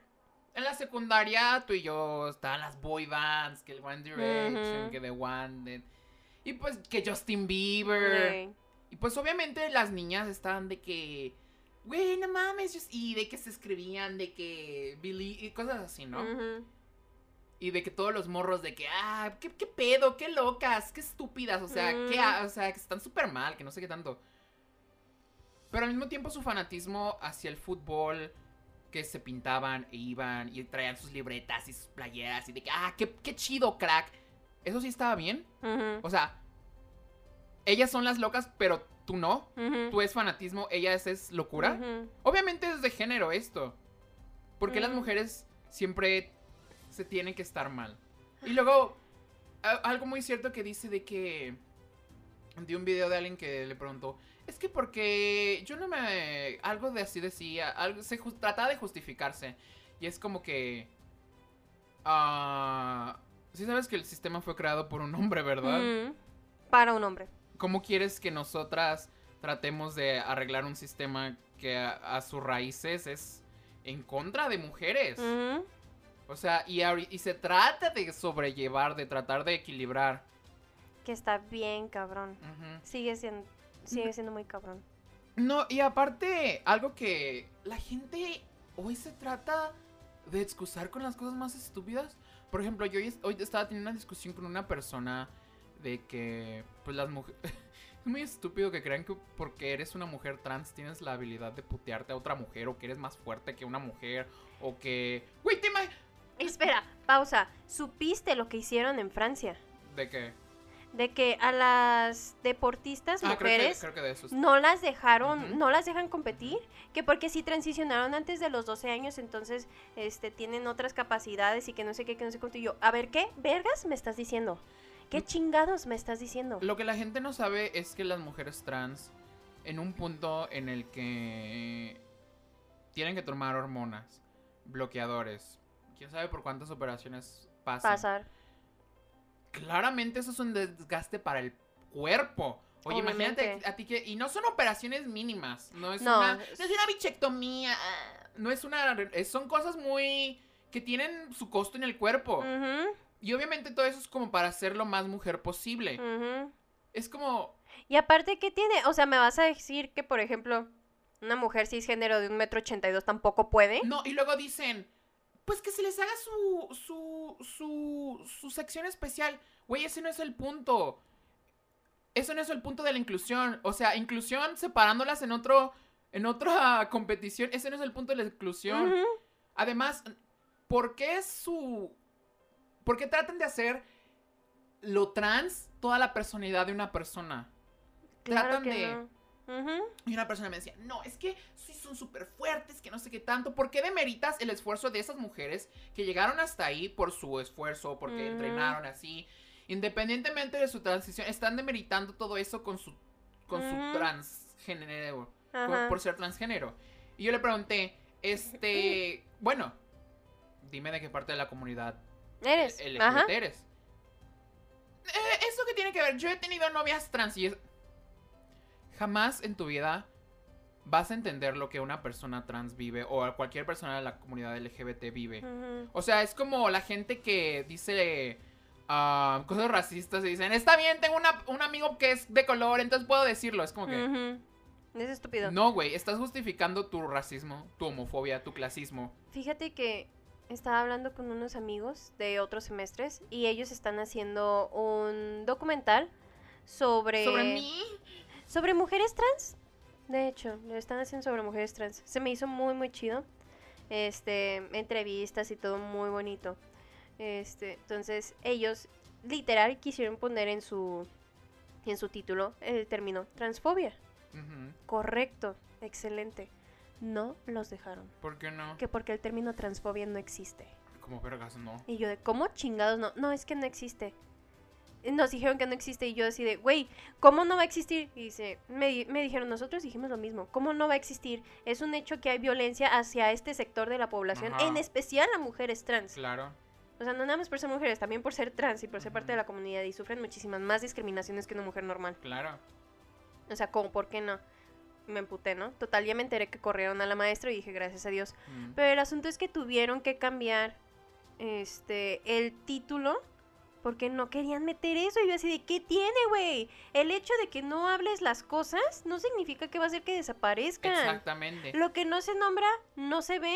En la secundaria, tú y yo estaban las boy bands, que el One Direction, que The One... Y pues que Justin Bieber. Y pues obviamente las niñas estaban de que, güey, no mames, y de que se escribían, de que Billy, y cosas así, ¿no? Y de que todos los morros de que, ah, qué, qué pedo, qué locas, qué estúpidas, o sea, Mm. que, o sea, que están súper mal, que no sé qué tanto. Pero al mismo tiempo su fanatismo hacia el fútbol, que se pintaban e iban y traían sus libretas y sus playeras y de que, ah, qué, qué chido, crack. Eso sí estaba bien. O sea, ellas son las locas, pero tú no. Tú es fanatismo, ella es, es locura. Obviamente es de género esto. Porque las Mm. mujeres siempre se tienen que estar mal. Y luego, a- algo muy cierto que dice de que... De un video de alguien que le preguntó, es que porque yo no me... Algo de así decía, algo, se jus- trataba de justificarse. Y es como que... Ah... sí sabes que el sistema fue creado por un hombre, ¿verdad? Para un hombre. ¿Cómo quieres que nosotras tratemos de arreglar un sistema que a, a sus raíces es en contra de mujeres? O sea, y, y se trata de sobrellevar, de tratar de equilibrar. Que está bien, cabrón. Sigue siendo, sigue siendo muy cabrón. No, y aparte, algo que la gente hoy se trata de excusar con las cosas más estúpidas. Por ejemplo, yo hoy estaba teniendo una discusión con una persona de que, pues las mujeres... Es muy estúpido que crean que porque eres una mujer trans tienes la habilidad de putearte a otra mujer o que eres más fuerte que una mujer o que... Güey, te Espera, pausa. ¿Supiste lo que hicieron en Francia? ¿De qué? De que a las deportistas Ah, creo que, mujeres creo que de eso. es- no las dejaron, no las dejan competir, que porque si transicionaron antes de los 12 años, entonces este tienen otras capacidades y que no sé qué, que no sé cuánto. Y yo, a ver, ¿qué? ¿Vergas me estás diciendo? ¿Qué Mm. chingados me estás diciendo? Lo que la gente no sabe es que las mujeres trans, en un punto en el que tienen que tomar hormonas, bloqueadores, quién sabe por cuántas operaciones pasan. Pasar. Claramente eso es un desgaste para el cuerpo. Oye, imagínate a ti que... Y no son operaciones mínimas, no es, No, una... No es- una bichectomía, no es una... Son cosas muy... que tienen su costo en el cuerpo. Ujú, Y obviamente todo eso es como para ser lo más mujer posible. Es como... Y aparte, ¿qué tiene? O sea, ¿me vas a decir que, por ejemplo, una mujer cisgénero de un metro ochenta y dos tampoco puede? No, y luego dicen, pues que se les haga su, su, su, su sección especial. Güey, ese no es el punto. Eso no es el punto de la inclusión. O sea, inclusión separándolas en otro, en otra competición. Ese no es el punto de la inclusión. Además, ¿por qué su... ¿Por qué tratan de hacer lo trans toda la personalidad de una persona? Claro Tratan que de... no. Y una persona me decía, no, es que sí son súper fuertes, que no sé qué tanto. ¿Por qué demeritas el esfuerzo de esas mujeres que llegaron hasta ahí por su esfuerzo, porque entrenaron así? Independientemente de su transición, están demeritando todo eso con su, con su transgénero, por ser transgénero. Y yo le pregunté, este, bueno, dime de qué parte de la comunidad Eres. LGBT Ajá. eres. Eh, ¿Eso qué tiene que ver? Yo he tenido novias trans y es- Jamás en tu vida vas a entender lo que una persona trans vive o cualquier persona de la comunidad LGBT vive. O sea, es como la gente que dice ah, cosas racistas y dicen, está bien, tengo una- un amigo que es de color, entonces puedo decirlo. Es como que... Es estúpido. No, güey, estás justificando tu racismo, tu homofobia, tu clasismo. Fíjate que estaba hablando con unos amigos de otros semestres y ellos están haciendo un documental sobre ¿Sobre mí? sobre mujeres trans. De hecho, lo están haciendo sobre mujeres trans. Se me hizo muy muy chido. Este, entrevistas y todo muy bonito. Este, entonces ellos literal quisieron poner en su en su título el término transfobia. Correcto, excelente. No los dejaron. ¿Por qué no? Que porque el término transfobia no existe. Como vergas, no. Y yo de, ¿cómo chingados no? No, es que no existe. Nos dijeron que no existe y yo así de, güey, ¿cómo no va a existir? Y dice, me, me dijeron, nosotros dijimos lo mismo, ¿cómo no va a existir? Es un hecho que hay violencia hacia este sector de la población, Ajá. en especial a mujeres trans. Claro. O sea, no nada más por ser mujeres, también por ser trans y por ser parte de la comunidad y sufren muchísimas más discriminaciones que una mujer normal. Claro. O sea, ¿cómo? ¿Por qué no? Me emputé, ¿no? Total, ya me enteré que corrieron a la maestra y dije, gracias a Dios. Mm. Pero el asunto es que tuvieron que cambiar este el título porque no querían meter eso. Y yo así de, ¿qué tiene, güey? El hecho de que no hables las cosas no significa que va a hacer que desaparezcan. Exactamente. Lo que no se nombra, no se ve.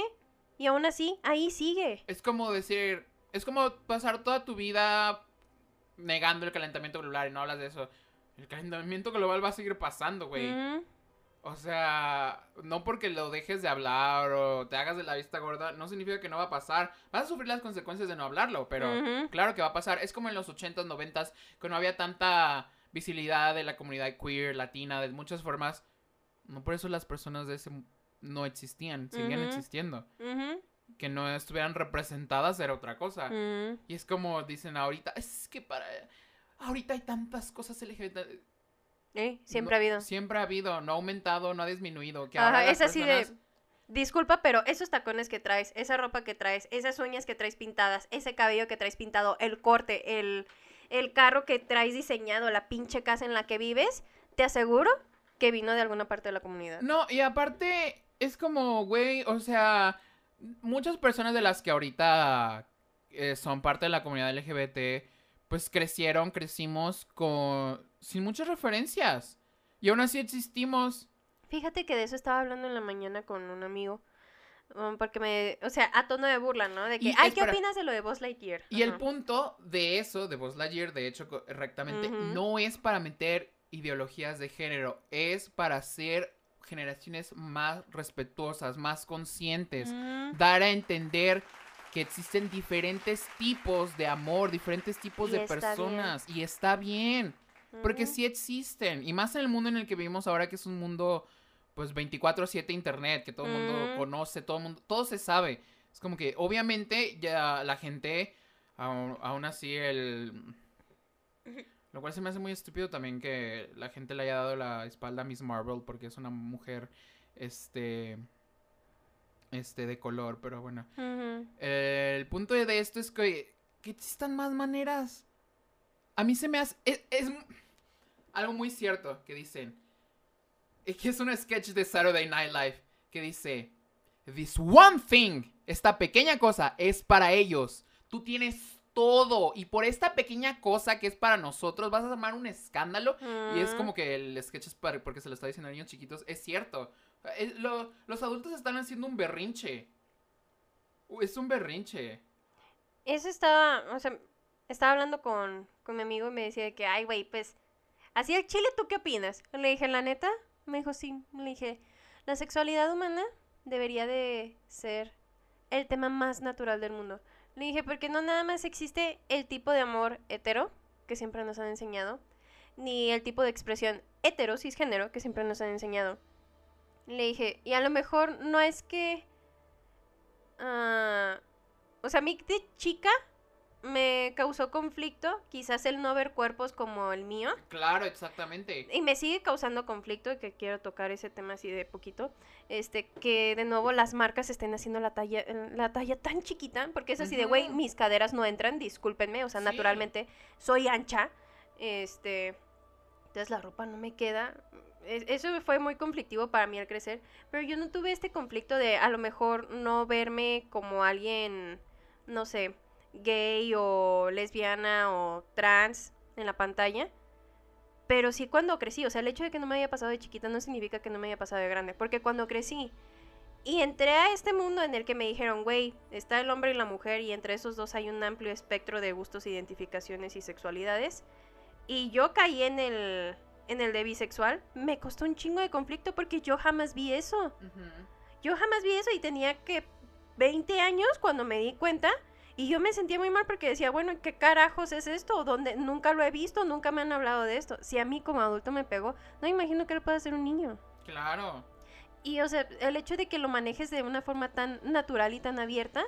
Y aún así, ahí sigue. Es como decir, es como pasar toda tu vida negando el calentamiento global y no hablas de eso. El calentamiento global va a seguir pasando, güey. Ujú. O sea, no porque lo dejes de hablar o te hagas de la vista gorda, no significa que no va a pasar. Vas a sufrir las consecuencias de no hablarlo, pero claro que va a pasar. Es como en los 80s, 90s, que no había tanta visibilidad de la comunidad queer, latina, de muchas formas. No por eso las personas de ese no existían, seguían existiendo. Que no estuvieran representadas era otra cosa. ujú. Y es como dicen ahorita, es que para... Ahorita hay tantas cosas LGBT. Eh, Siempre No, ha habido. Siempre ha habido, no ha aumentado, no ha disminuido. Que Ajá, ahora es así de- Disculpa, pero esos tacones que traes, esa ropa que traes, esas uñas que traes pintadas, ese cabello que traes pintado, el corte, el, el carro que traes diseñado, la pinche casa en la que vives, te aseguro que vino de alguna parte de la comunidad. No, y aparte, es como, güey, o sea, muchas personas de las que ahorita eh, son parte de la comunidad LGBT, pues crecieron, crecimos con sin muchas referencias. Y aún así existimos. Fíjate que de eso estaba hablando en la mañana con un amigo. um, porque me. O sea, a tono de burla, ¿no? De que, Y ay, ¿qué opinas de lo de Buzz Lightyear? Y el punto de eso, de Buzz Lightyear, de hecho, correctamente, no es para meter ideologías de género, es para hacer generaciones más respetuosas, más conscientes, Mm, dar a entender que existen diferentes tipos de amor, diferentes tipos Y de bien. personas, y está bien, porque sí existen, y más en el mundo en el que vivimos ahora, que es un mundo, pues 24/7 internet, que todo el mundo conoce, todo el mundo, todo se sabe. Es como que obviamente ya la gente, aún, aún así el... Lo cual se me hace muy estúpido también que la gente le haya dado la espalda a Miss Marvel porque es una mujer, este, este, de color, pero bueno. El punto de esto es que, que existan más maneras. A mí se me hace... Es, es algo muy cierto que dicen. Es que es un sketch de Saturday Night Live que dice... This one thing, esta pequeña cosa, es para ellos. Tú tienes todo. Y por esta pequeña cosa que es para nosotros, vas a armar un escándalo. Y es como que el sketch es para, porque se lo está diciendo a niños chiquitos. Es cierto. Lo- los adultos están haciendo un berrinche. Es un berrinche. Eso estaba, o sea, estaba hablando con, con mi amigo y me decía de que, ay, güey, pues, así el chile, ¿tú qué opinas? Le dije, la neta, me dijo, sí. Le dije, la sexualidad humana debería de ser el tema más natural del mundo. Le dije, porque no nada más existe el tipo de amor hetero, que siempre nos han enseñado, ni el tipo de expresión hetero, cisgénero, que siempre nos han enseñado. Le dije, y a lo mejor no es que... ah, o sea, a mí de chica me causó conflicto, quizás el no ver cuerpos como el mío. Claro, exactamente. Y me sigue causando conflicto, que quiero tocar ese tema así de poquito. Este, que de nuevo las marcas estén haciendo la talla, eh, la talla tan chiquita, porque es así de, güey, mis caderas no entran, discúlpenme, o sea, Sí. naturalmente soy ancha. Este, entonces la ropa no me queda. Es- Eso fue muy conflictivo para mí al crecer, pero yo no tuve este conflicto de a lo mejor no verme como alguien, no sé, gay o lesbiana o trans en la pantalla. Pero sí cuando crecí, o sea, el hecho de que no me haya pasado de chiquita no significa que no me haya pasado de grande, porque cuando crecí y entré a este mundo en el que me dijeron, güey, está el hombre y la mujer y entre esos dos hay un amplio espectro de gustos, identificaciones y sexualidades, y yo caí en el en el de bisexual, me costó un chingo de conflicto porque yo jamás vi eso. Yo jamás vi eso y tenía que 20 años cuando me di cuenta y yo me sentía muy mal porque decía, bueno, ¿qué carajos es esto? ¿Dónde? Nunca lo he visto, nunca me han hablado de esto. Si a mí como adulto me pegó, no me imagino que le pueda hacer un niño. Claro. Y, o sea, el hecho de que lo manejes de una forma tan natural y tan abierta,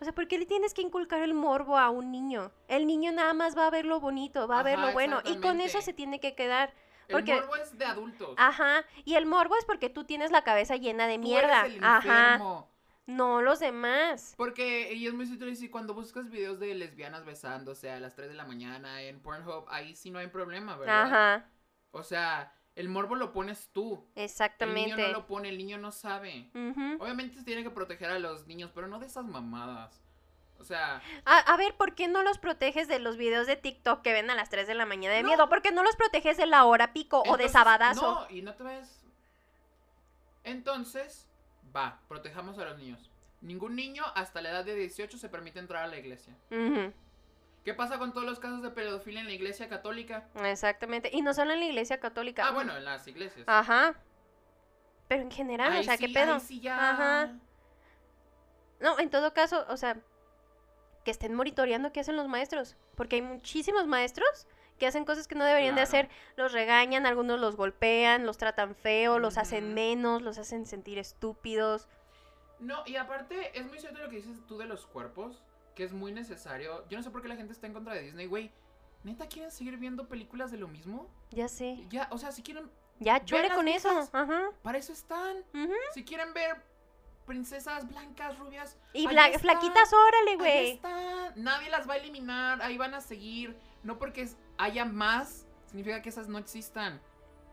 o sea, ¿por qué le tienes que inculcar el morbo a un niño? El niño nada más va a ver lo bonito, va a ver lo bueno, y con eso se tiene que quedar. El Porque- morbo es de adultos. Ajá, y el morbo es porque tú tienes la cabeza llena de Tú mierda. eres el Ajá, enfermo. No los demás. Porque y es muy cierto y cuando buscas videos de lesbianas besándose a las 3 de la mañana en Pornhub, ahí sí no hay problema, ¿verdad? Ajá, O sea, el morbo lo pones tú. El niño exactamente. no lo pone, el niño no sabe. Obviamente se tiene que proteger a los niños, pero no de esas mamadas. O sea, a, a ver, ¿por qué no los proteges de los videos de TikTok que ven a las 3 de la mañana de No. miedo? ¿Por qué no los proteges de la hora pico o de sabadazo? No, y no te ves. Entonces, va, protejamos a los niños. Ningún niño hasta la edad de 18 se permite entrar a la iglesia. ¿Qué pasa con todos los casos de pedofilia en la iglesia católica? Exactamente. Y no solo en la iglesia católica. Ah, bueno, en las iglesias. Ajá. Pero en general, o sea, sí- ¿qué pedo? sí ya. Ajá. No, en todo caso, o sea, que estén monitoreando qué hacen los maestros. Porque hay muchísimos maestros que hacen cosas que no deberían de hacer. Los regañan, algunos los golpean, los tratan feo, los hacen menos, los hacen sentir estúpidos. No, y aparte, es muy cierto lo que dices tú de los cuerpos, que es muy necesario. Yo no sé por qué la gente está en contra de Disney, güey. ¿Neta quieren seguir viendo películas de lo mismo? Ya sé. Ya, o sea, si quieren, Ya, chole con eso. Ajá. para eso están. Si quieren ver princesas blancas, rubias, Y están, flaquitas, órale, ahí güey. están. Nadie las va a eliminar, ahí van a seguir. No porque haya más, significa que esas no existan.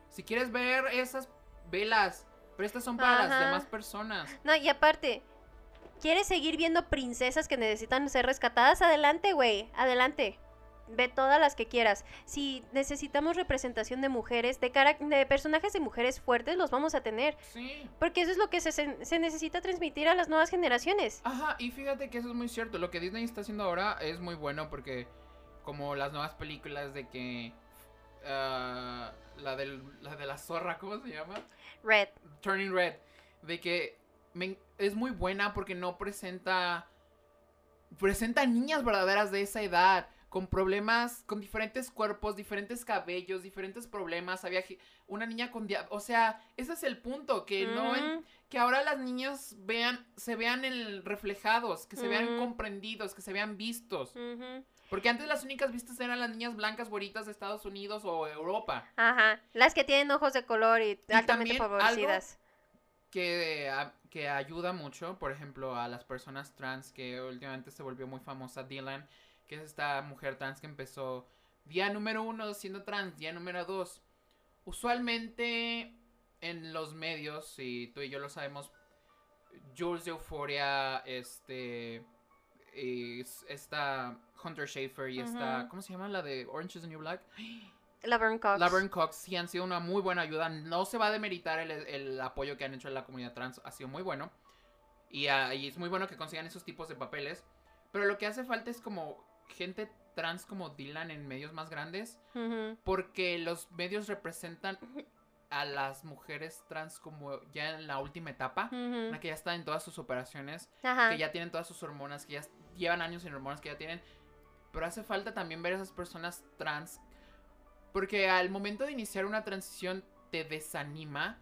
Si quieres ver esas, velas. Pero estas son para las demás personas. No, y aparte, ¿quieres seguir viendo princesas que necesitan ser rescatadas? Adelante, güey, adelante. Ve todas las que quieras. Si necesitamos representación de mujeres, de, cara de personajes de mujeres fuertes, los vamos a tener. Sí. Porque eso es lo que se, se necesita transmitir a las nuevas generaciones. Ajá, y fíjate que eso es muy cierto. Lo que Disney está haciendo ahora es muy bueno porque como las nuevas películas de que... ah, la, del, la de la zorra, ¿cómo se llama? Red. Turning Red. De que me- es muy buena porque no presenta... Presenta niñas verdaderas de esa edad. Con problemas, con diferentes cuerpos, diferentes cabellos, diferentes problemas. Había una niña con... dia- O sea, ese es el punto. Que no... en- Ujú. que ahora las niñas vean, se vean en reflejados, que se vean Ujú. comprendidos, que se vean vistos. Porque antes las únicas vistas eran las niñas blancas güeritas de Estados Unidos o Europa. Ajá. Las que tienen ojos de color y, altamente algo- favorecidas. Que, a- que ayuda mucho, por ejemplo, a las personas trans, que últimamente se volvió muy famosa, Dylan, que es esta mujer trans que empezó día número uno siendo trans, día número dos. Usualmente en los medios, y tú y yo lo sabemos, Jules de Euphoria, este, es- esta Hunter Schafer y esta, Ujú. ¿cómo se llama? La de Orange is the New Black. Laverne Cox. Laverne Cox sí han sido una muy buena ayuda. No se va a demeritar el, el apoyo que han hecho en la comunidad trans. Ha sido muy bueno. Y, y es muy bueno que consigan esos tipos de papeles. Pero lo que hace falta es como gente trans como Dylan en medios más grandes. Porque los medios representan a las mujeres trans como ya en la última etapa. En la que ya están en todas sus operaciones. Ajá. Que ya tienen todas sus hormonas. Que ya llevan años sin hormonas. Que ya tienen. Pero hace falta también ver a esas personas trans. Porque al momento de iniciar una transición te desanima.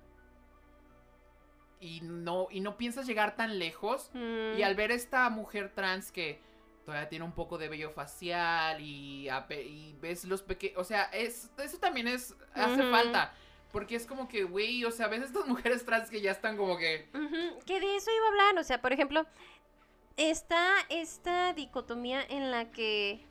Y no, y no piensas llegar tan lejos. Mm. Y al ver esta mujer trans que todavía tiene un poco de vello facial y, y ves los pequeños... O sea, es, eso también es... Hace falta. Porque es como que, güey, o sea, ves estas mujeres trans que ya están como que... Ujú, Que de eso iba a hablar, o sea, por ejemplo, está esta dicotomía en la que,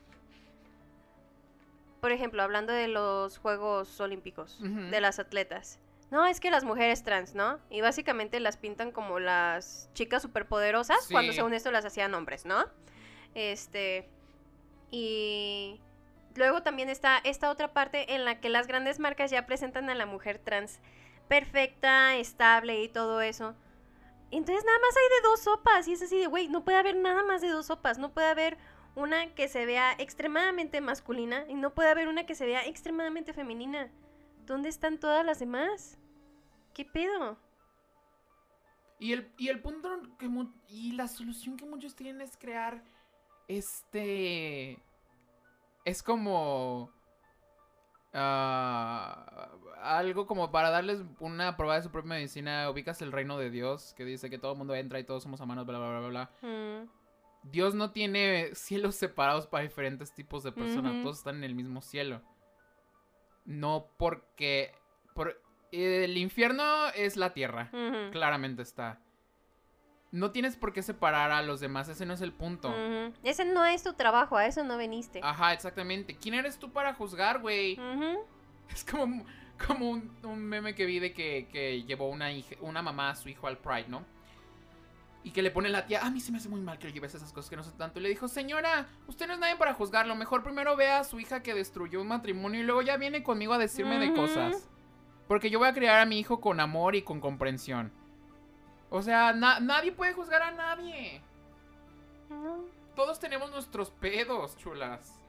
por ejemplo, hablando de los Juegos Olímpicos, de las atletas. No, es que las mujeres trans, ¿no? Y básicamente las pintan como las chicas superpoderosas, cuando según esto las hacían hombres, ¿no? Este. Y luego también está esta otra parte en la que las grandes marcas ya presentan a la mujer trans perfecta, estable y todo eso. Entonces nada más hay de dos sopas y es así de, güey, no puede haber nada más de dos sopas, no puede haber una que se vea extremadamente masculina y no puede haber una que se vea extremadamente femenina. ¿Dónde están todas las demás? ¿Qué pedo? Y el, y el punto que... Y la solución que muchos tienen es crear... Este... Es como... ah, algo como para darles una prueba de su propia medicina. Ubicas el reino de Dios, que dice que todo el mundo entra y todos somos hermanos, bla, bla, bla, bla, bla. Mm, Dios no tiene cielos separados para diferentes tipos de personas. Todos están en el mismo cielo. No porque... Por, el infierno es la tierra. Claramente está. No tienes por qué separar a los demás. Ese no es el punto. Ese no es tu trabajo, a eso no viniste. Ajá, exactamente. ¿Quién eres tú para juzgar, güey? Es como, como un, un meme que vi de que, que llevó una, hija- una mamá a su hijo al Pride, ¿no? Y que le pone la tía, a mí se me hace muy mal que le lleves esas cosas que no sé tanto. Y le dijo, señora, usted no es nadie para juzgarlo. Mejor primero vea a su hija que destruyó un matrimonio y luego ya viene conmigo a decirme de cosas. Porque yo voy a criar a mi hijo con amor y con comprensión. O sea, na- nadie puede juzgar a nadie. Todos tenemos nuestros pedos, chulas.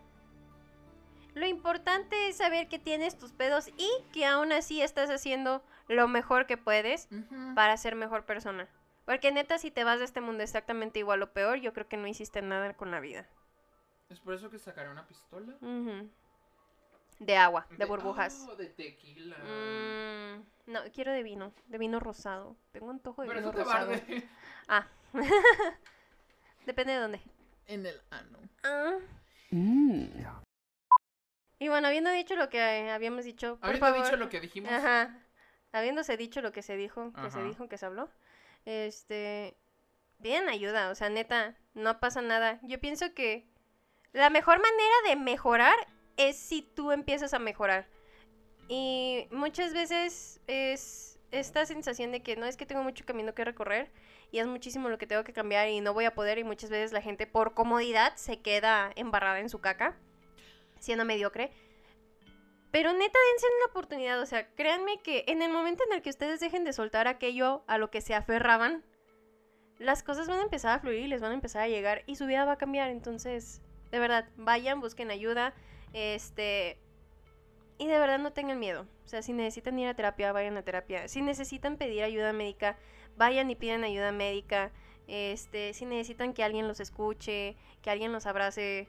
Lo importante es saber que tienes tus pedos y que aún así estás haciendo lo mejor que puedes para ser mejor persona. Porque neta, si te vas de este mundo exactamente igual o peor, yo creo que no hiciste nada con la vida. Es por eso que sacaré una pistola. De agua, de burbujas. Oh, de tequila. Mm, no, quiero de vino, de vino rosado. Tengo antojo de Pero vino eso te rosado. arde Ah. Depende de dónde. en el ano. Ah. Y bueno, habiendo dicho lo que habíamos dicho, por Habiendo favor. dicho lo que dijimos. Ajá. Habiéndose dicho lo que se dijo, que se dijo, que se habló. Este. Piden ayuda, o sea, neta, no pasa nada. Yo pienso que la mejor manera de mejorar es si tú empiezas a mejorar. Y muchas veces es esta sensación de que no es que tengo mucho camino que recorrer y es muchísimo lo que tengo que cambiar y no voy a poder y muchas veces la gente por comodidad se queda embarrada en su caca, siendo mediocre. Pero neta, dense la oportunidad, o sea, créanme que en el momento en el que ustedes dejen de soltar aquello a lo que se aferraban, las cosas van a empezar a fluir y les van a empezar a llegar y su vida va a cambiar, entonces, de verdad, vayan, busquen ayuda, este... Y de verdad no tengan miedo. O sea, si necesitan ir a terapia, vayan a terapia. Si necesitan pedir ayuda médica, vayan y pidan ayuda médica. Este, si necesitan que alguien los escuche, que alguien los abrace,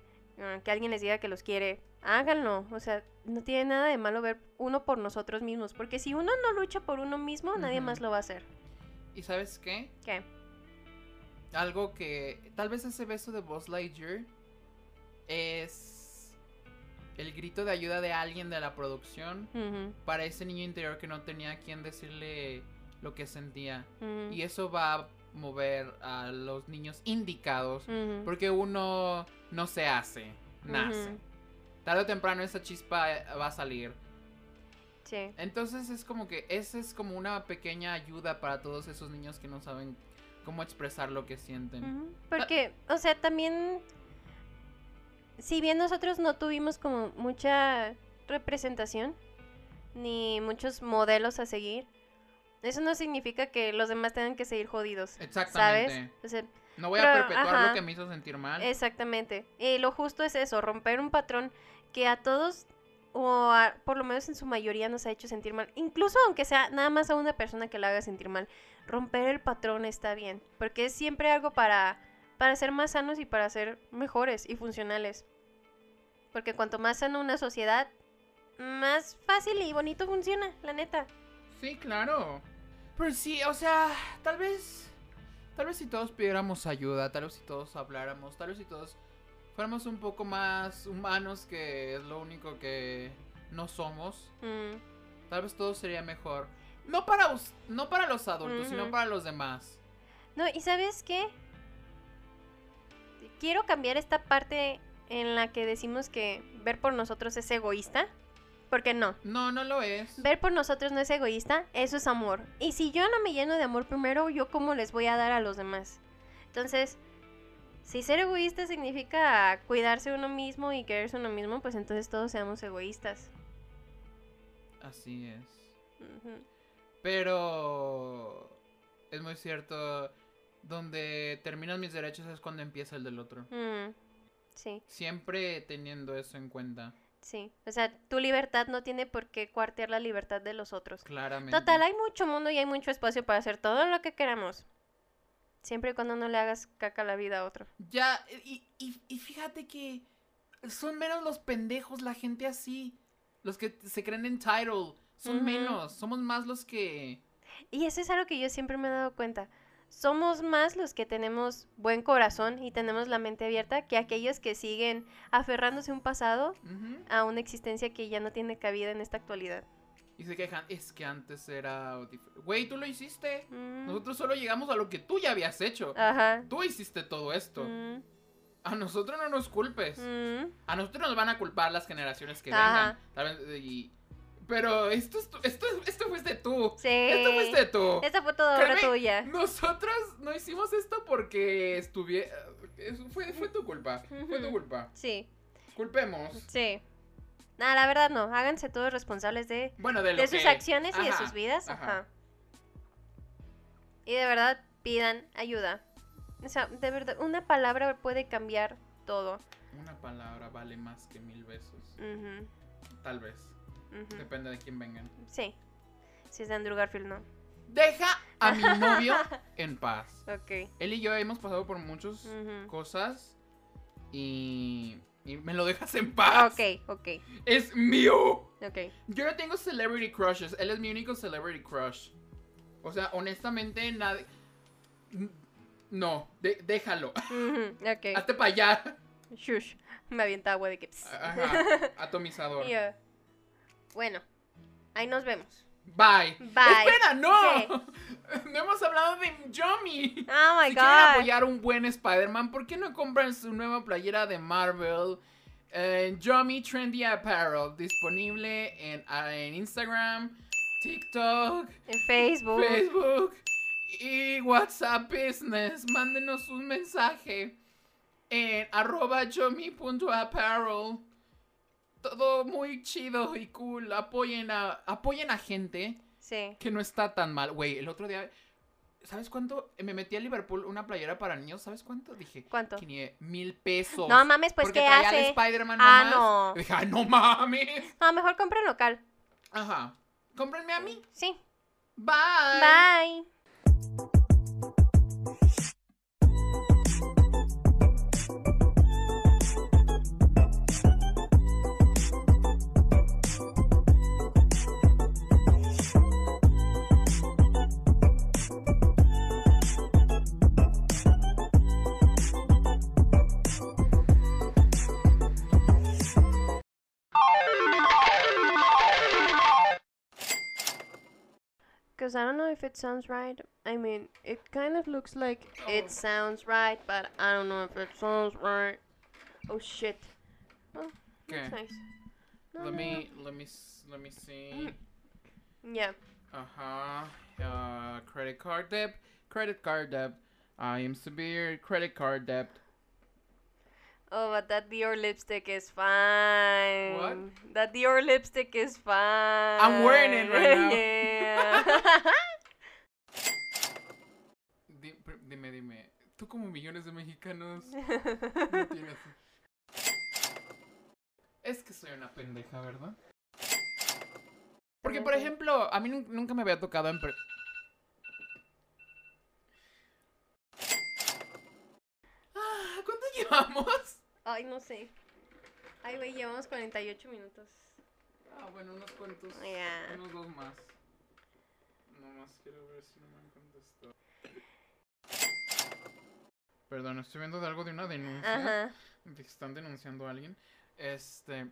que alguien les diga que los quiere, háganlo. O sea, no tiene nada de malo ver uno por nosotros mismos. Porque si uno no lucha por uno mismo, nadie más lo va a hacer. ¿Y sabes qué? ¿Qué? Algo que. Tal vez ese beso de Buzz Lightyear es. El grito de ayuda de alguien de la producción para ese niño interior que no tenía a quien decirle lo que sentía. Y eso va mover a los niños indicados. Porque uno no se hace, nace. Ujú. Tarde o temprano esa chispa eh, va a salir. Sí. Entonces es como que esa es como una pequeña ayuda para todos esos niños que no saben cómo expresar lo que sienten. Ujú, Porque, o sea, también, si bien nosotros no tuvimos como mucha representación, ni muchos modelos a seguir, eso no significa que los demás tengan que seguir jodidos. Exactamente. ¿Sabes? O sea, No voy Pero, a perpetuar ajá. lo que me hizo sentir mal. exactamente. Y lo justo es eso, romper un patrón que a todos, o a- por lo menos en su mayoría, nos ha hecho sentir mal. Incluso aunque sea nada más a una persona que la haga sentir mal, romper el patrón está bien. Porque es siempre algo para, para ser más sanos y para ser mejores y funcionales. Porque cuanto más sano una sociedad, más fácil y bonito funciona, la neta. Sí, claro. Pero sí, o sea, tal vez. Tal vez si todos pidiéramos ayuda, tal vez si todos habláramos, tal vez si todos fuéramos un poco más humanos, que es lo único que no somos, Mm, tal vez todo sería mejor. No para, us- no para los adultos, sino para los demás. No, ¿y sabes qué? Quiero cambiar esta parte en la que decimos que ver por nosotros es egoísta. Porque no. No, no lo es. Ver por nosotros no es egoísta, eso es amor. Y si yo no me lleno de amor primero, ¿yo cómo les voy a dar a los demás? Entonces, si ser egoísta significa cuidarse uno mismo y quererse uno mismo, pues entonces todos seamos egoístas. Así es. Pero es muy cierto. Donde terminan mis derechos es cuando empieza el del otro. Mm, Sí, Siempre teniendo eso en cuenta. Sí. O sea, tu libertad no tiene por qué cuartear la libertad de los otros. Claramente. Total, hay mucho mundo y hay mucho espacio para hacer todo lo que queramos. Siempre y cuando no le hagas caca la vida a otro. Ya, y, y, y fíjate que son menos los pendejos, la gente así. Los que se creen entitled. Son menos. Somos más los que. Y eso es algo que yo siempre me he dado cuenta. Somos más los que tenemos buen corazón y tenemos la mente abierta que aquellos que siguen aferrándose a un pasado, a una existencia que ya no tiene cabida en esta actualidad. Y se quejan. Es que antes era. Güey, tú lo hiciste. Mm, Nosotros solo llegamos a lo que tú ya habías hecho. Ajá. Tú hiciste todo esto. Mm, A nosotros no nos culpes. mm, A nosotros nos van a culpar las generaciones que Ajá. vengan. Tal vez, y- Pero esto, esto, esto fuiste tú. Sí. Esto fuiste tú. Esta fue toda obra tuya. Nosotros no hicimos esto porque estuviera... Fue, fue tu culpa. Fue tu culpa. Sí, Culpemos. sí. Nada, la verdad no. Háganse todos responsables de Bueno, de sus que- acciones y de sus vidas. ajá. Ajá. Y de verdad pidan ayuda. O sea, de verdad, una palabra puede cambiar todo. Una palabra vale más que mil besos. Ujú, Tal vez. Depende de quién vengan. Sí. Si es de Andrew Garfield, no. Deja a mi novio en paz. Ok. Él y yo hemos pasado por muchas cosas y, y me lo dejas en paz. Ok, ok, Es mío. ok. Yo no tengo celebrity crushes. Él es mi único celebrity crush. O sea, honestamente, nadie. No, de- déjalo. Ujú, Ok. Hazte para allá. Shush. Me avienta agua de que. Ajá. Atomizador. Ya. Bueno, ahí nos vemos. Bye. Bye. Espera, no. ¿Qué? No hemos hablado de Yomi. Oh my si quieren god. apoyar un buen Spider-Man, ¿por qué no compran su nueva playera de Marvel? En Yomi Trendy Apparel, disponible en, ah, en Instagram, TikTok, En Facebook. Facebook y WhatsApp Business. Mándenos un mensaje en arroba yomi.apparel. Todo muy chido y cool. Apoyen a, apoyen a gente Sí. que no está tan mal. Güey, el otro día, ¿sabes cuánto? Me metí a Liverpool una playera para niños. ¿Sabes cuánto? Dije, ¿Cuánto? 500 mil pesos. No mames, pues Porque ¿qué traía hace? Spider-Man Ah, nomás. no. Dije, ay, no mames. No, mejor compra en local. Ajá. Cómprenme a mí. Sí. Bye. Bye. Because I don't know if it sounds right. I mean, it kind of looks like Oh. it sounds right, but I don't know if it sounds right. Oh shit. Oh, ¿Qué? that's nice. No, Let no, me, let me, let me see. no. Uh-huh. Uh, credit card debt. Credit card debt. I am severe credit card debt. Oh, but that Dior lipstick is fine. What? That Dior lipstick is fine. wearing it right now. yeah. Dime, dime. Tú como millones de mexicanos no tienes... Es que soy una pendeja, ¿verdad? Porque, por ejemplo, a mí nun- nunca me había tocado en... Ah, ¿Cuánto llevamos? Ay, no sé. Ay, güey, llevamos 48 minutos. Ah, bueno, unos cuantos. Ya. Unos dos más. No más quiero ver si no me han contestado. Perdón, estoy viendo de algo de una denuncia. Ajá. de que están denunciando a alguien. Este.